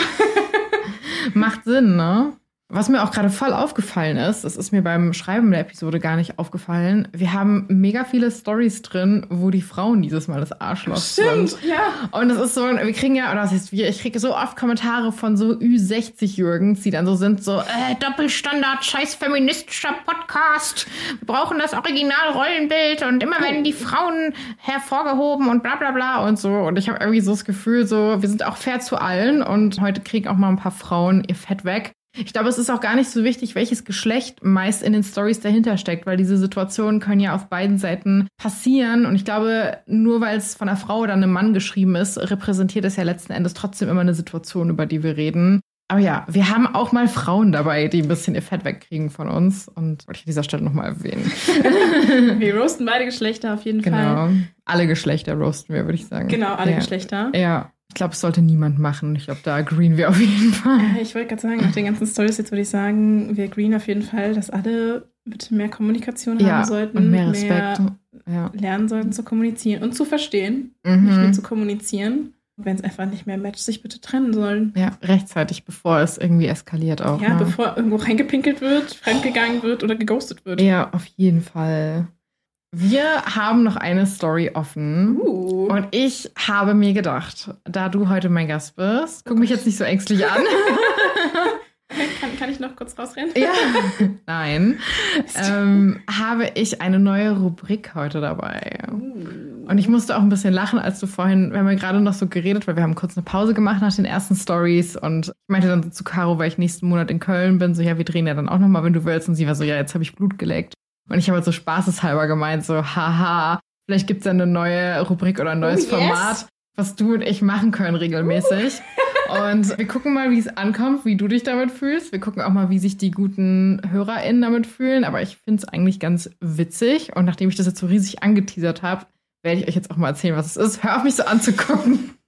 [laughs] Macht Sinn, ne? Was mir auch gerade voll aufgefallen ist, das ist mir beim Schreiben der Episode gar nicht aufgefallen. Wir haben mega viele Stories drin, wo die Frauen dieses Mal das Arschloch sind. ja. Und es ist so, wir kriegen ja, oder was heißt wir, ich kriege so oft Kommentare von so Ü60-Jürgens, die dann so sind, so, äh, Doppelstandard, scheiß feministischer Podcast. Wir brauchen das Original-Rollenbild und immer werden die Frauen hervorgehoben und bla bla bla und so. Und ich habe irgendwie so das Gefühl, so, wir sind auch fair zu allen und heute kriegen auch mal ein paar Frauen ihr Fett weg. Ich glaube, es ist auch gar nicht so wichtig, welches Geschlecht meist in den Stories dahinter steckt, weil diese Situationen können ja auf beiden Seiten passieren. Und ich glaube, nur weil es von einer Frau oder einem Mann geschrieben ist, repräsentiert es ja letzten Endes trotzdem immer eine Situation, über die wir reden. Aber ja, wir haben auch mal Frauen dabei, die ein bisschen ihr Fett wegkriegen von uns. Und wollte ich an dieser Stelle nochmal erwähnen. [laughs] Wir roasten beide Geschlechter auf jeden Fall. Genau. Alle Geschlechter roasten wir, würde ich sagen. Genau, alle ja. Geschlechter. Ja. Ich glaube, es sollte niemand machen. Ich glaube, da agreeen wir auf jeden Fall. Äh, Ich wollte gerade sagen, nach den ganzen Stories jetzt würde ich sagen, wir agreeen auf jeden Fall, dass alle bitte mehr Kommunikation Ja, haben sollten, und mehr Respekt. ja. lernen sollten zu kommunizieren und zu verstehen, nicht nur Mhm. zu kommunizieren. Wenn es einfach nicht mehr matcht, sich bitte trennen sollen. Ja, rechtzeitig, bevor es irgendwie eskaliert auch. Ja, ne? bevor irgendwo reingepinkelt wird, fremdgegangen wird oder geghostet wird. Ja, auf jeden Fall. Wir haben noch eine Story offen. Uh. Und ich habe mir gedacht, da du heute mein Gast bist, guck mich jetzt nicht so ängstlich an. [laughs] kann, kann ich noch kurz rausrennen? ja. Nein. Ähm, habe ich eine neue Rubrik heute dabei. Uh. Und ich musste auch ein bisschen lachen, als du vorhin, wir haben ja gerade noch so geredet, weil wir haben kurz eine Pause gemacht nach den ersten Stories und ich meinte dann so zu Caro, weil ich nächsten Monat in Köln bin, so ja, wir drehen ja dann auch nochmal, wenn du willst. Und sie war so, ja, jetzt habe ich Blut geleckt. Und ich habe halt so spaßeshalber gemeint, so, haha, vielleicht gibt's ja eine neue Rubrik oder ein neues Oh, yes. Format, was du und ich machen können regelmäßig. [laughs] Und wir gucken mal, wie es ankommt, wie du dich damit fühlst. Wir gucken auch mal, wie sich die guten HörerInnen damit fühlen. Aber ich finde es eigentlich ganz witzig. Und nachdem ich das jetzt so riesig angeteasert habe, werde ich euch jetzt auch mal erzählen, was es ist. Hör auf mich so anzugucken. [laughs]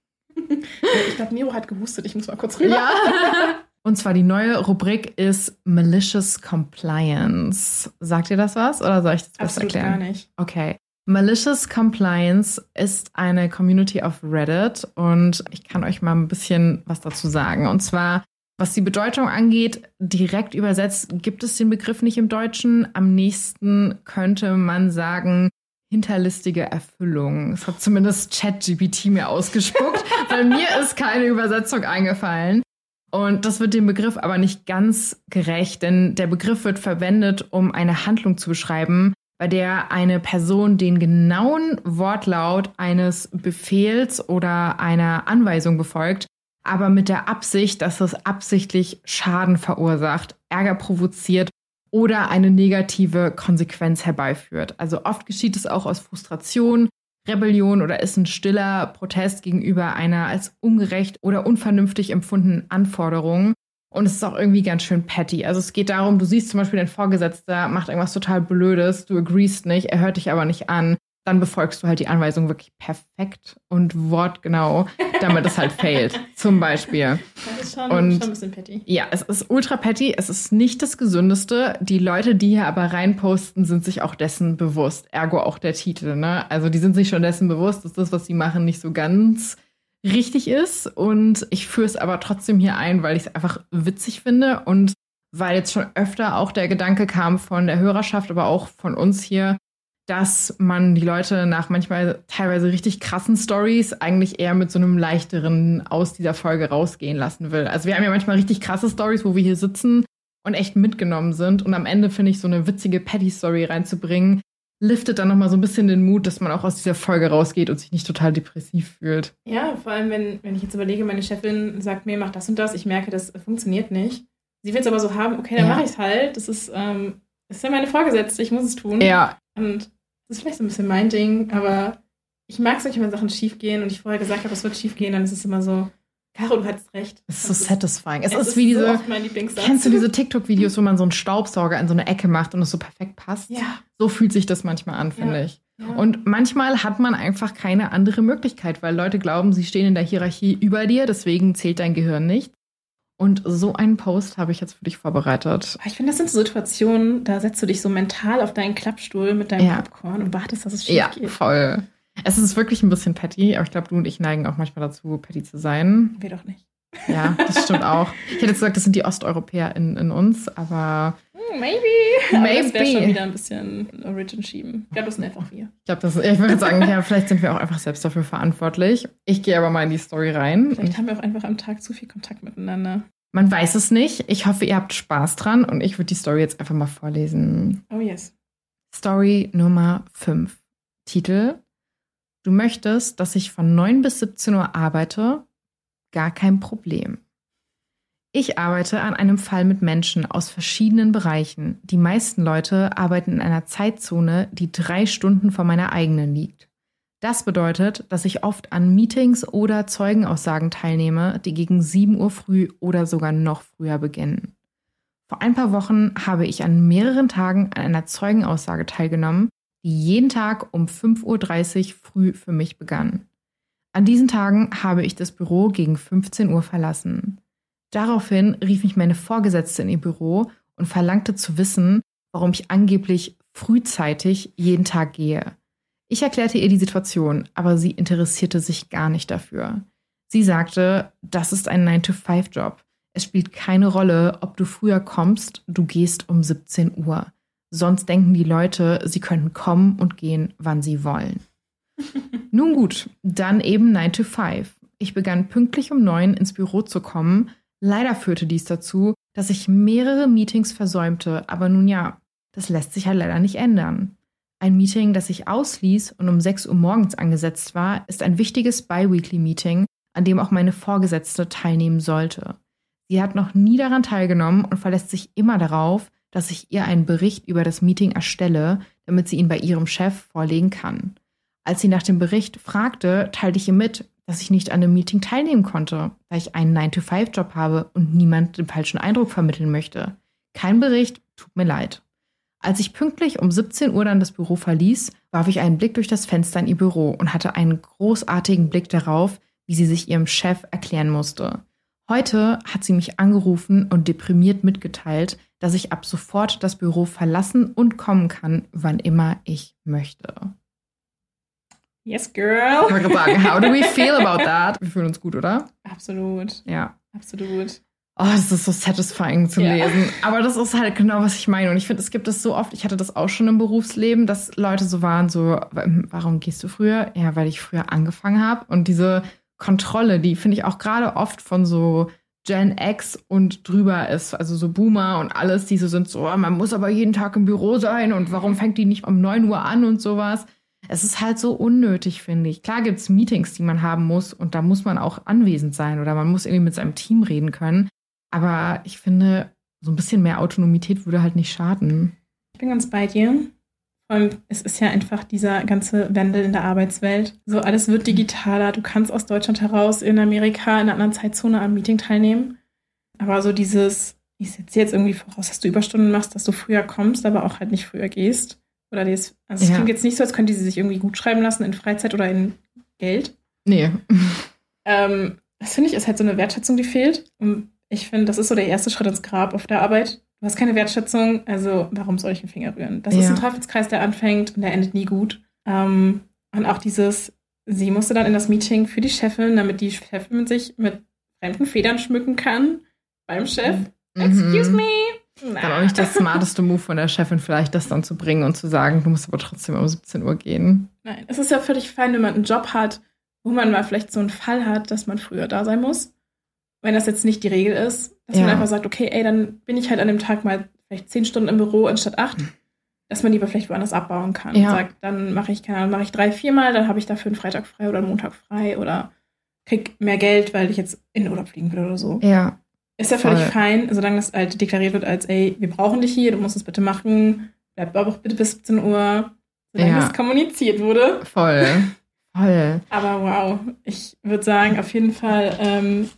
Ich glaube, Miro hat gehustet. Ich muss mal kurz rüber. Ja. [laughs] Und zwar die neue Rubrik ist Malicious Compliance. Sagt ihr das was oder soll ich das besser Absolut erklären? gar nicht. Okay. Malicious Compliance ist eine Community auf Reddit und ich kann euch mal ein bisschen was dazu sagen. Und zwar, was die Bedeutung angeht, direkt übersetzt gibt es den Begriff nicht im Deutschen. Am nächsten könnte man sagen, hinterlistige Erfüllung. Das hat zumindest ChatGPT mir ausgespuckt, [laughs] weil mir ist keine Übersetzung eingefallen. Und das wird dem Begriff aber nicht ganz gerecht, denn der Begriff wird verwendet, um eine Handlung zu beschreiben, bei der eine Person den genauen Wortlaut eines Befehls oder einer Anweisung befolgt, aber mit der Absicht, dass es absichtlich Schaden verursacht, Ärger provoziert oder eine negative Konsequenz herbeiführt. Also oft geschieht es auch aus Frustration, Rebellion oder ist ein stiller Protest gegenüber einer als ungerecht oder unvernünftig empfundenen Anforderung. Und es ist auch irgendwie ganz schön petty. Also es geht darum, du siehst zum Beispiel, dein Vorgesetzter macht irgendwas total Blödes, du agreest nicht, er hört dich aber nicht an. Dann befolgst du halt die Anweisung wirklich perfekt und wortgenau, damit es halt failt. [laughs] Zum Beispiel. Das ist schon, Und- schon ein bisschen petty. Ja, es ist ultra petty. Es ist nicht das Gesündeste. Die Leute, die hier aber reinposten, sind sich auch dessen bewusst. Ergo auch der Titel, ne? Also die sind sich schon dessen bewusst, dass das, was sie machen, nicht so ganz richtig ist. Und ich führe es aber trotzdem hier ein, weil ich es einfach witzig finde und weil jetzt schon öfter auch der Gedanke kam von der Hörerschaft, aber auch von uns hier, dass man die Leute nach manchmal teilweise richtig krassen Stories eigentlich eher mit so einem leichteren aus dieser Folge rausgehen lassen will. Also wir haben ja manchmal richtig krasse Stories, wo wir hier sitzen und echt mitgenommen sind. Und am Ende finde ich so eine witzige Patty-Story reinzubringen, liftet dann nochmal so ein bisschen den Mut, dass man auch aus dieser Folge rausgeht und sich nicht total depressiv fühlt. Ja, vor allem, wenn, wenn ich jetzt überlege, meine Chefin sagt mir, mach das und das, ich merke, das funktioniert nicht. Sie will es aber so haben, okay, dann Ja. mache ich es halt. Das ist, ähm, das ist ja meine Vorgesetzte, ich muss es tun. Ja, Und das ist vielleicht so ein bisschen mein Ding, aber ich mag es nicht, wenn Sachen schief gehen und ich vorher gesagt habe, es wird schief gehen, dann ist es immer so, Caro, du hattest recht. es ist so satisfying. Es, es ist wie so diese, Lieblingssatz. kennst du diese [laughs] TikTok-Videos, wo man so einen Staubsauger in so eine Ecke macht und es so perfekt passt? Ja. So fühlt sich das manchmal an, finde Ja. ich. ja. Und manchmal hat man einfach keine andere Möglichkeit, weil Leute glauben, sie stehen in der Hierarchie über dir, deswegen zählt dein Gehirn nicht. Und so einen Post habe ich jetzt für dich vorbereitet. Aber ich finde, das sind so Situationen, da setzt du dich so mental auf deinen Klappstuhl mit deinem Ja. Popcorn und wartest, dass es schief Ja, geht. voll. Es ist wirklich ein bisschen petty, aber ich glaube, du und ich neigen auch manchmal dazu, petty zu sein. Wir doch nicht. Ja, das stimmt auch. Ich hätte jetzt gesagt, das sind die Osteuropäer in, uns, aber Hm, [laughs] maybe. Das wäre schon wieder ein bisschen Origin schieben. Ich glaube, das sind einfach wir. ich glaube, das, ich würde sagen, ja, vielleicht sind wir auch einfach selbst dafür verantwortlich. Ich gehe aber mal in die Story rein. Vielleicht haben wir auch einfach am Tag zu viel Kontakt miteinander. Man weiß es nicht. Ich hoffe, ihr habt Spaß dran und ich würde die Story jetzt einfach mal vorlesen. Oh yes. Story Nummer 5. Titel: Du möchtest, dass ich von 9 bis 17 Uhr arbeite? Gar kein Problem. Ich arbeite an einem Fall mit Menschen aus verschiedenen Bereichen. Die meisten Leute arbeiten in einer Zeitzone, die drei Stunden vor meiner eigenen liegt. Das bedeutet, dass ich oft an Meetings oder Zeugenaussagen teilnehme, die gegen 7 Uhr früh oder sogar noch früher beginnen. Vor ein paar Wochen habe ich an mehreren Tagen an einer Zeugenaussage teilgenommen, die jeden Tag um 5.30 Uhr früh für mich begann. An diesen Tagen habe ich das Büro gegen 15 Uhr verlassen. Daraufhin rief mich meine Vorgesetzte in ihr Büro und verlangte zu wissen, warum ich angeblich frühzeitig jeden Tag gehe. Ich erklärte ihr die Situation, aber sie interessierte sich gar nicht dafür. Sie sagte, das ist ein 9-to-5-Job. Es spielt keine Rolle, ob du früher kommst, du gehst um 17 Uhr. Sonst denken die Leute, sie könnten kommen und gehen, wann sie wollen. [laughs] Nun gut, dann eben 9 to 5. Ich begann pünktlich um 9 ins Büro zu kommen. Leider führte dies dazu, dass ich mehrere Meetings versäumte, aber nun ja, das lässt sich halt leider nicht ändern. Ein Meeting, das ich ausließ und um 6 Uhr morgens angesetzt war, ist ein wichtiges Bi-Weekly-Meeting, an dem auch meine Vorgesetzte teilnehmen sollte. Sie hat noch nie daran teilgenommen und verlässt sich immer darauf, dass ich ihr einen Bericht über das Meeting erstelle, damit sie ihn bei ihrem Chef vorlegen kann. Als sie nach dem Bericht fragte, teilte ich ihr mit, dass ich nicht an dem Meeting teilnehmen konnte, da ich einen 9-to-5-Job habe und niemand den falschen Eindruck vermitteln möchte. Kein Bericht, tut mir leid. Als ich pünktlich um 17 Uhr dann das Büro verließ, warf ich einen Blick durch das Fenster in ihr Büro und hatte einen großartigen Blick darauf, wie sie sich ihrem Chef erklären musste. Heute hat sie mich angerufen und deprimiert mitgeteilt, dass ich ab sofort das Büro verlassen und kommen kann, wann immer ich möchte. Yes, girl. Sagen, how do we [laughs] feel about that? Wir fühlen uns gut, oder? Absolut. Ja. Absolut. Oh, das ist so satisfying zu Ja. lesen. Aber das ist halt genau, was ich meine. Und ich finde, es gibt es so oft, ich hatte das auch schon im Berufsleben, dass Leute so waren, so, warum gehst du früher? Ja, weil ich früher angefangen habe. Und diese Kontrolle, die finde ich auch gerade oft von so Gen X und drüber ist, also so Boomer und alles, die so sind so, oh, man muss aber jeden Tag im Büro sein und warum fängt die nicht um 9 Uhr an und sowas. Es ist halt so unnötig, finde ich. Klar gibt es Meetings, die man haben muss und da muss man auch anwesend sein oder man muss irgendwie mit seinem Team reden können. Aber ich finde, so ein bisschen mehr Autonomität würde halt nicht schaden. Ich bin ganz bei dir. Allem, es ist ja einfach dieser ganze Wandel in der Arbeitswelt. So, alles wird digitaler. Du kannst aus Deutschland heraus in Amerika in einer anderen Zeitzone am Meeting teilnehmen. Aber so dieses, ich setze jetzt irgendwie voraus, dass du Überstunden machst, dass du früher kommst, aber auch halt nicht früher gehst. Oder dies, also es Ja. klingt jetzt nicht so, als könnte sie sich irgendwie gut schreiben lassen in Freizeit oder in Geld. Nee. Ähm, das finde ich ist halt so eine Wertschätzung, die fehlt. Und ich finde, das ist so der erste Schritt ins Grab auf der Arbeit. Du hast keine Wertschätzung, also warum soll ich den Finger rühren? Das ist Ja. ein Teufelskreis, der anfängt und der endet nie gut. Ähm, und auch dieses, sie musste dann in das Meeting für die Chefin, damit die Chefin sich mit fremden Federn schmücken kann beim Chef. Excuse Mhm. Me. Dann auch nicht der smarteste Move von der Chefin, vielleicht das dann zu bringen und zu sagen, du musst aber trotzdem um 17 Uhr gehen. Nein, es ist ja völlig fein, wenn man einen Job hat, wo man mal vielleicht so einen Fall hat, dass man früher da sein muss. Wenn das jetzt nicht die Regel ist, dass man Ja. einfach sagt, okay, ey, dann bin ich halt an dem Tag mal vielleicht zehn Stunden im Büro anstatt acht, dass man lieber vielleicht woanders abbauen kann. Ja. Und sagt, dann mache ich, keine Ahnung, mache ich drei, viermal, dann habe ich dafür einen Freitag frei oder einen Montag frei oder krieg mehr Geld, weil ich jetzt in den Urlaub fliegen will oder so. Ja. Ist ja völlig Voll. fein, solange das halt deklariert wird als, ey, wir brauchen dich hier, du musst es bitte machen, bleib aber auch bitte bis 17 Uhr, solange Ja. das kommuniziert wurde. Voll. [laughs] Voll. Aber wow, ich würde sagen, auf jeden Fall ähm,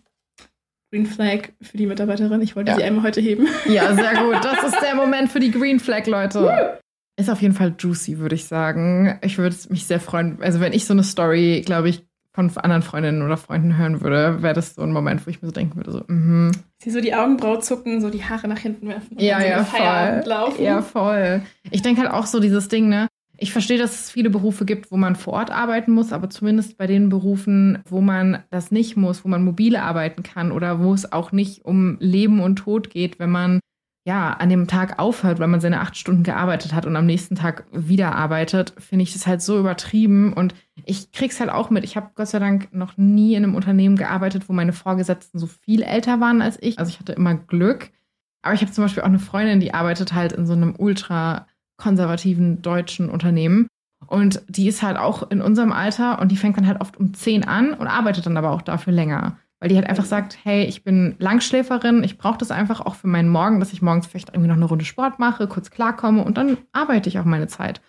Green Flag für die Mitarbeiterin. Ich wollte Ja. sie einmal heute heben. [laughs] Ja, sehr gut. [laughs] Das ist der Moment für die Green Flag, Leute. Ist auf jeden Fall juicy, würde ich sagen. Ich würde mich sehr freuen. Also, wenn ich so eine Story, glaube ich, von anderen Freundinnen oder Freunden hören würde, wäre das so ein Moment, wo ich mir so denken würde, so, mhm. Sie so die Augenbraue zucken, so die Haare nach hinten werfen und Ja, dann so ja, voll. laufen. Ja, voll. Ich denke halt auch so dieses Ding, ne? Ich verstehe, dass es viele Berufe gibt, wo man vor Ort arbeiten muss, aber zumindest bei den Berufen, wo man das nicht muss, wo man mobile arbeiten kann oder wo es auch nicht um Leben und Tod geht, wenn man ja an dem Tag aufhört, weil man seine acht Stunden gearbeitet hat und am nächsten Tag wieder arbeitet, finde ich das halt so übertrieben und ich krieg's halt auch mit. Ich habe Gott sei Dank noch nie in einem Unternehmen gearbeitet, wo meine Vorgesetzten so viel älter waren als ich. Also ich hatte immer Glück. Aber ich habe zum Beispiel auch eine Freundin, die arbeitet halt in so einem ultra konservativen deutschen Unternehmen. Und die ist halt auch in unserem Alter und die fängt dann halt oft um 10 an und arbeitet dann aber auch dafür länger. Weil die halt einfach sagt, hey, ich bin Langschläferin, ich brauche das einfach auch für meinen Morgen, dass ich morgens vielleicht irgendwie noch eine Runde Sport mache, kurz klarkomme und dann arbeite ich auch meine Zeit.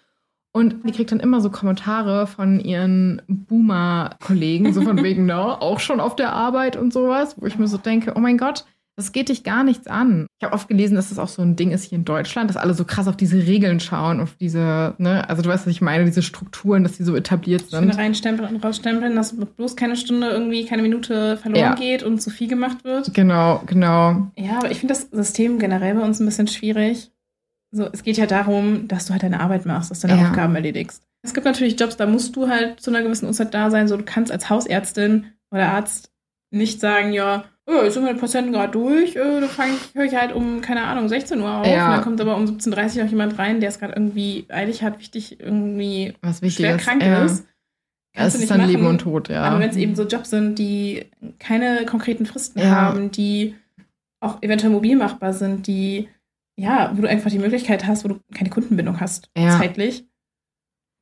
Und die kriegt dann immer so Kommentare von ihren Boomer-Kollegen, so von [laughs] wegen, na, auch schon auf der Arbeit und sowas, wo ich mir so denke, oh mein Gott, das geht dich gar nichts an. Ich habe oft gelesen, dass das auch so ein Ding ist hier in Deutschland, dass alle so krass auf diese Regeln schauen, auf diese, ne, also du weißt, was ich meine, diese Strukturen, dass die so etabliert Schön sind. reinstempeln und rausstempeln, dass bloß keine Stunde irgendwie, keine Minute verloren Ja. geht und zu viel gemacht wird. Genau, genau. Ja, aber ich finde das System generell bei uns ein bisschen schwierig. So, es geht ja darum, dass du halt deine Arbeit machst, dass du deine Ja. Aufgaben erledigst. Es gibt natürlich Jobs, da musst du halt zu einer gewissen Uhrzeit da sein. So, du kannst als Hausärztin oder Arzt nicht sagen, ja, oh, jetzt sind meine Patienten gerade durch, äh, da fange ich, höre ich halt um, keine Ahnung, 16 Uhr auf. Ja. Und dann kommt aber um 17.30 Uhr auch jemand rein, der es gerade irgendwie eilig hat, wichtig, irgendwie Was wichtig schwer ist. krank ja. ist. Es ist dann Leben und Tod, ja. Aber wenn es eben so Jobs sind, die keine konkreten Fristen Ja. haben, die auch eventuell mobil machbar sind, die, ja, wo du einfach die Möglichkeit hast, wo du keine Kundenbindung hast, Ja. zeitlich,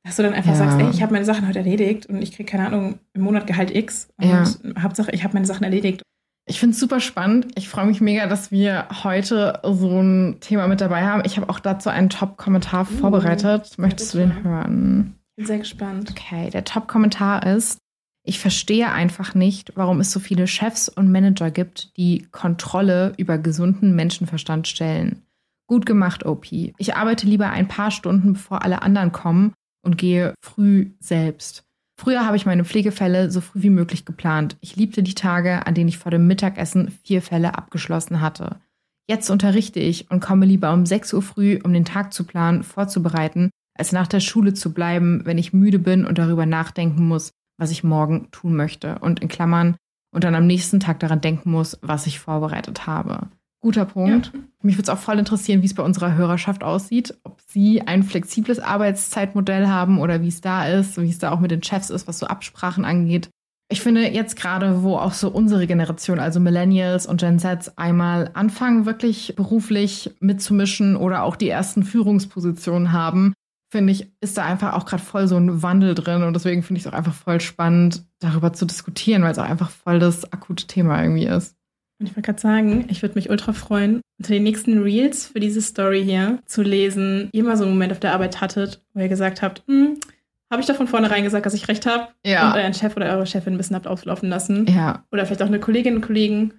dass du dann einfach Ja. sagst, ey, ich habe meine Sachen heute erledigt und ich kriege, keine Ahnung, im Monat Gehalt X und Ja. Hauptsache, ich habe meine Sachen erledigt. Ich finde es super spannend. Ich freue mich mega, dass wir heute so ein Thema mit dabei haben. Ich habe auch dazu einen Top-Kommentar Uh, vorbereitet. Möchtest du den hören? Bin sehr gespannt. Okay, der Top-Kommentar ist, ich verstehe einfach nicht, warum es so viele Chefs und Manager gibt, die Kontrolle über gesunden Menschenverstand stellen. Gut gemacht, OP. Ich arbeite lieber ein paar Stunden, bevor alle anderen kommen und gehe früh selbst. Früher habe ich meine Pflegefälle so früh wie möglich geplant. Ich liebte die Tage, an denen ich vor dem Mittagessen vier Fälle abgeschlossen hatte. Jetzt unterrichte ich und komme lieber um 6 Uhr früh, um den Tag zu planen, vorzubereiten, als nach der Schule zu bleiben, wenn ich müde bin und darüber nachdenken muss, was ich morgen tun möchte. Und in Klammern und dann am nächsten Tag daran denken muss, was ich vorbereitet habe. Guter Punkt. Ja. Mich würde es auch voll interessieren, wie es bei unserer Hörerschaft aussieht. Ob sie ein flexibles Arbeitszeitmodell haben oder wie es da ist, wie es da auch mit den Chefs ist, was so Absprachen angeht. Ich finde jetzt gerade, wo auch so unsere Generation, also Millennials und Gen Z, einmal anfangen, wirklich beruflich mitzumischen oder auch die ersten Führungspositionen haben, finde ich, ist da einfach auch gerade voll so ein Wandel drin. Und deswegen finde ich es auch einfach voll spannend, darüber zu diskutieren, weil es auch einfach voll das akute Thema irgendwie ist. Und ich wollte gerade sagen, ich würde mich ultra freuen, unter den nächsten Reels für diese Story hier zu lesen, ihr mal so einen Moment auf der Arbeit hattet, wo ihr gesagt habt, hm, habe ich da von vornherein gesagt, dass ich recht habe? Ja. Und euren Chef oder eure Chefin ein bisschen habt auflaufen lassen. Ja. Oder vielleicht auch eine Kollegin und Kollegen.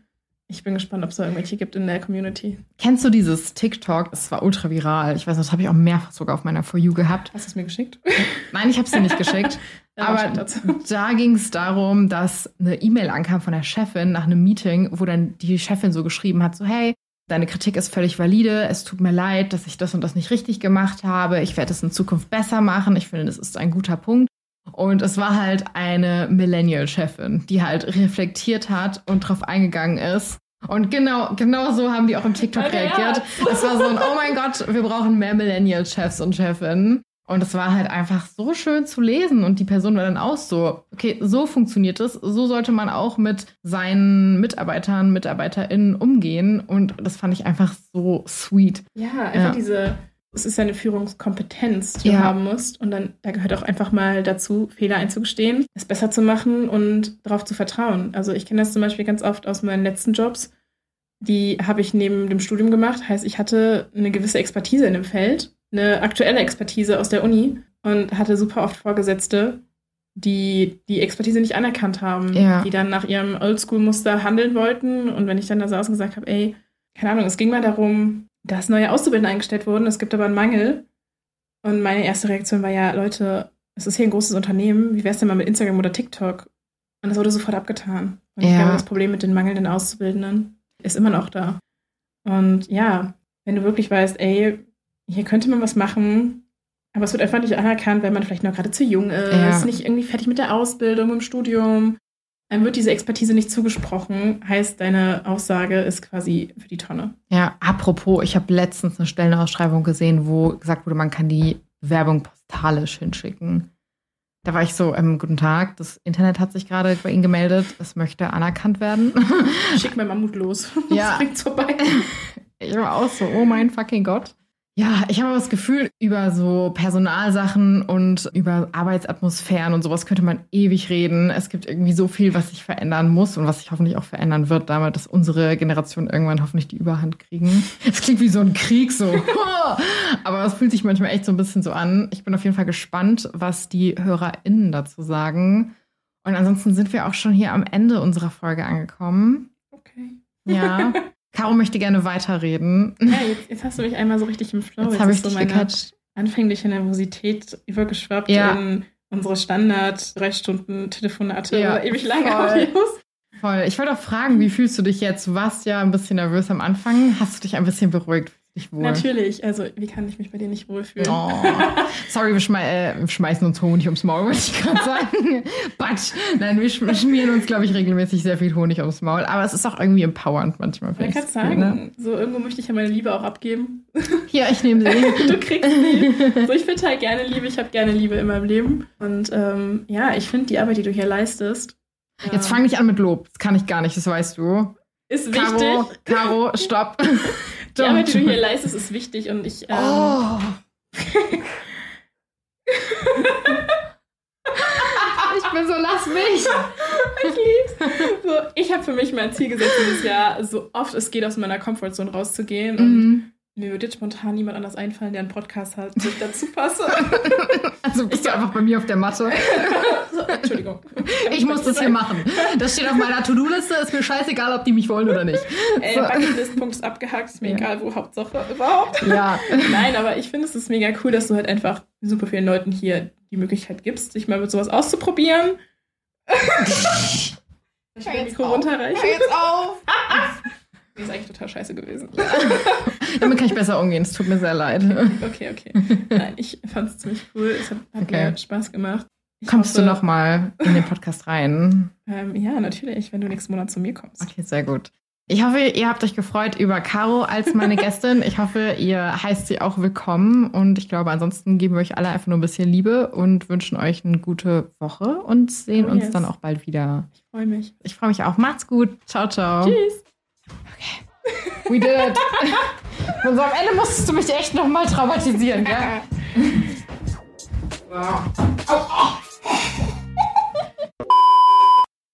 Ich bin gespannt, ob es da irgendwelche gibt in der Community. Kennst du dieses TikTok? Es war ultra viral. Ich weiß, das habe ich auch mehrfach sogar auf meiner For You gehabt. Hast du es mir geschickt? Nein, ich habe es dir nicht geschickt. [laughs] Aber [laughs] da ging es darum, dass eine E-Mail ankam von der Chefin nach einem Meeting, wo dann die Chefin so geschrieben hat, so hey, deine Kritik ist völlig valide, es tut mir leid, dass ich das und das nicht richtig gemacht habe, ich werde es in Zukunft besser machen, ich finde, das ist ein guter Punkt. Und es war halt eine Millennial-Chefin, die halt reflektiert hat und drauf eingegangen ist. Und genau, genau so haben die auch im TikTok reagiert. Es war so ein, oh mein Gott, wir brauchen mehr Millennial-Chefs und Chefinnen. Und es war halt einfach so schön zu lesen. Und die Person war dann auch so, okay, so funktioniert es. So sollte man auch mit seinen Mitarbeitern, MitarbeiterInnen umgehen. Und das fand ich einfach so sweet. Ja, einfach ja. diese, es ist eine Führungskompetenz, die ja. du haben musst. Und dann, da gehört auch einfach mal dazu, Fehler einzugestehen, es besser zu machen und darauf zu vertrauen. Also ich kenne das zum Beispiel ganz oft aus meinen letzten Jobs. Die habe ich neben dem Studium gemacht. Heißt, ich hatte eine gewisse Expertise in dem Feld eine aktuelle Expertise aus der Uni und hatte super oft Vorgesetzte, die die Expertise nicht anerkannt haben, ja. die dann nach ihrem Oldschool-Muster handeln wollten. Und wenn ich dann da saß und gesagt habe, ey, keine Ahnung, es ging mal darum, dass neue Auszubildende eingestellt wurden, es gibt aber einen Mangel. Und meine erste Reaktion war ja, Leute, es ist hier ein großes Unternehmen, wie wäre es denn mal mit Instagram oder TikTok? Und das wurde sofort abgetan. Und ja. ich glaube, das Problem mit den mangelnden Auszubildenden ist immer noch da. Und ja, wenn du wirklich weißt, ey, hier könnte man was machen, aber es wird einfach nicht anerkannt, wenn man vielleicht noch gerade zu jung ist, ja. nicht irgendwie fertig mit der Ausbildung, im Studium. Einem wird diese Expertise nicht zugesprochen, heißt, deine Aussage ist quasi für die Tonne. Ja, apropos, ich habe letztens eine Stellenausschreibung gesehen, wo gesagt wurde, man kann die Werbung postalisch hinschicken. Da war ich so, ähm, guten Tag, das Internet hat sich gerade bei Ihnen gemeldet, es möchte anerkannt werden. Schick mein Mammut los. [laughs] Ja. Das bringt vorbei. [laughs] Ich war auch so, oh mein fucking Gott. Ja, ich habe das Gefühl, über so Personalsachen und über Arbeitsatmosphären und sowas könnte man ewig reden. Es gibt irgendwie so viel, was sich verändern muss und was sich hoffentlich auch verändern wird, damit, dass unsere Generation irgendwann hoffentlich die Überhand kriegen. Es klingt wie so ein Krieg so. [laughs] Aber es fühlt sich manchmal echt so ein bisschen so an. Ich bin auf jeden Fall gespannt, was die HörerInnen dazu sagen. Und ansonsten sind wir auch schon hier am Ende unserer Folge angekommen. Okay. Ja. [laughs] Caro möchte gerne weiterreden. Ja, jetzt, jetzt hast du mich einmal so richtig im Flow. Jetzt, jetzt habe ich so meine gecatcht. anfängliche Nervosität übergeschwappt ja. in unsere Standard drei Stunden Telefonate ja, oder ewig lange Audios. Voll. Ich wollte auch fragen, wie fühlst du dich jetzt? Du warst ja ein bisschen nervös am Anfang. Hast du dich ein bisschen beruhigt? Dich wohl? Natürlich, also wie kann ich mich bei dir nicht wohlfühlen? Oh. Sorry, wir, schmei äh, schmeißen uns Honig ums Maul, [laughs] wollte ich gerade sagen. Batsch. Nein, wir schmieren uns, glaube ich, regelmäßig sehr viel Honig ums Maul. Aber es ist auch irgendwie empowernd manchmal. Ich kann sagen, ne? so irgendwo möchte ich ja meine Liebe auch abgeben. [laughs] Ja, ich nehme sie. [laughs] du kriegst sie. So, ich verteile gerne Liebe, ich habe gerne Liebe in meinem Leben. Und ähm, ja, ich finde die Arbeit, die du hier leistest. Jetzt fang nicht an mit Lob. Das kann ich gar nicht, das weißt du. Ist Caro, wichtig. Caro, stopp. Die Arbeit, die du hier leistest, ist wichtig und ich. Ähm, oh. ich bin so, lass mich. [laughs] ich lieb's. So, ich habe für mich mein Ziel gesetzt dieses Jahr, so oft es geht, aus meiner Comfortzone rauszugehen. Und Mhm. Mir würde jetzt spontan niemand anders einfallen, der einen Podcast hat, wo ich dazu passe. [laughs] Also bist du einfach bei mir auf der Matte. [laughs] so, Entschuldigung. Ich muss das hier machen. Das steht auf meiner To-Do-Liste. Ist mir scheißegal, ob die mich wollen oder nicht. Ey, So. Bucketlist-Punkt ist abgehakt, ist mir Ja. egal, wo, Hauptsache überhaupt. Ja. Nein, aber ich finde es ist mega cool, dass du halt einfach super vielen Leuten hier die Möglichkeit gibst, sich mal mit sowas auszuprobieren. [laughs] ich will jetzt Mikro runterreichen. Hör jetzt auf. Das ist eigentlich total scheiße gewesen. [laughs] Damit kann ich besser umgehen. Es tut mir sehr leid. Okay, okay. Nein, ich fand es ziemlich cool. Es hat, hat Okay. mir Spaß gemacht. Ich Kommst hoffe, du noch mal in den Podcast rein? Ähm, ja, natürlich, wenn du nächsten Monat zu mir kommst. Okay, sehr gut. Ich hoffe, ihr habt euch gefreut über Caro als meine Gästin. Ich hoffe, ihr heißt sie auch willkommen. Und ich glaube, ansonsten geben wir euch alle einfach nur ein bisschen Liebe und wünschen euch eine gute Woche und sehen Oh, uns yes. dann auch bald wieder. Ich freue mich. Ich freue mich auch. Macht's gut. Ciao, ciao. Tschüss. We did it. [laughs] Und so am Ende musstest du mich echt nochmal traumatisieren, gell? [laughs] Wow. Au, au.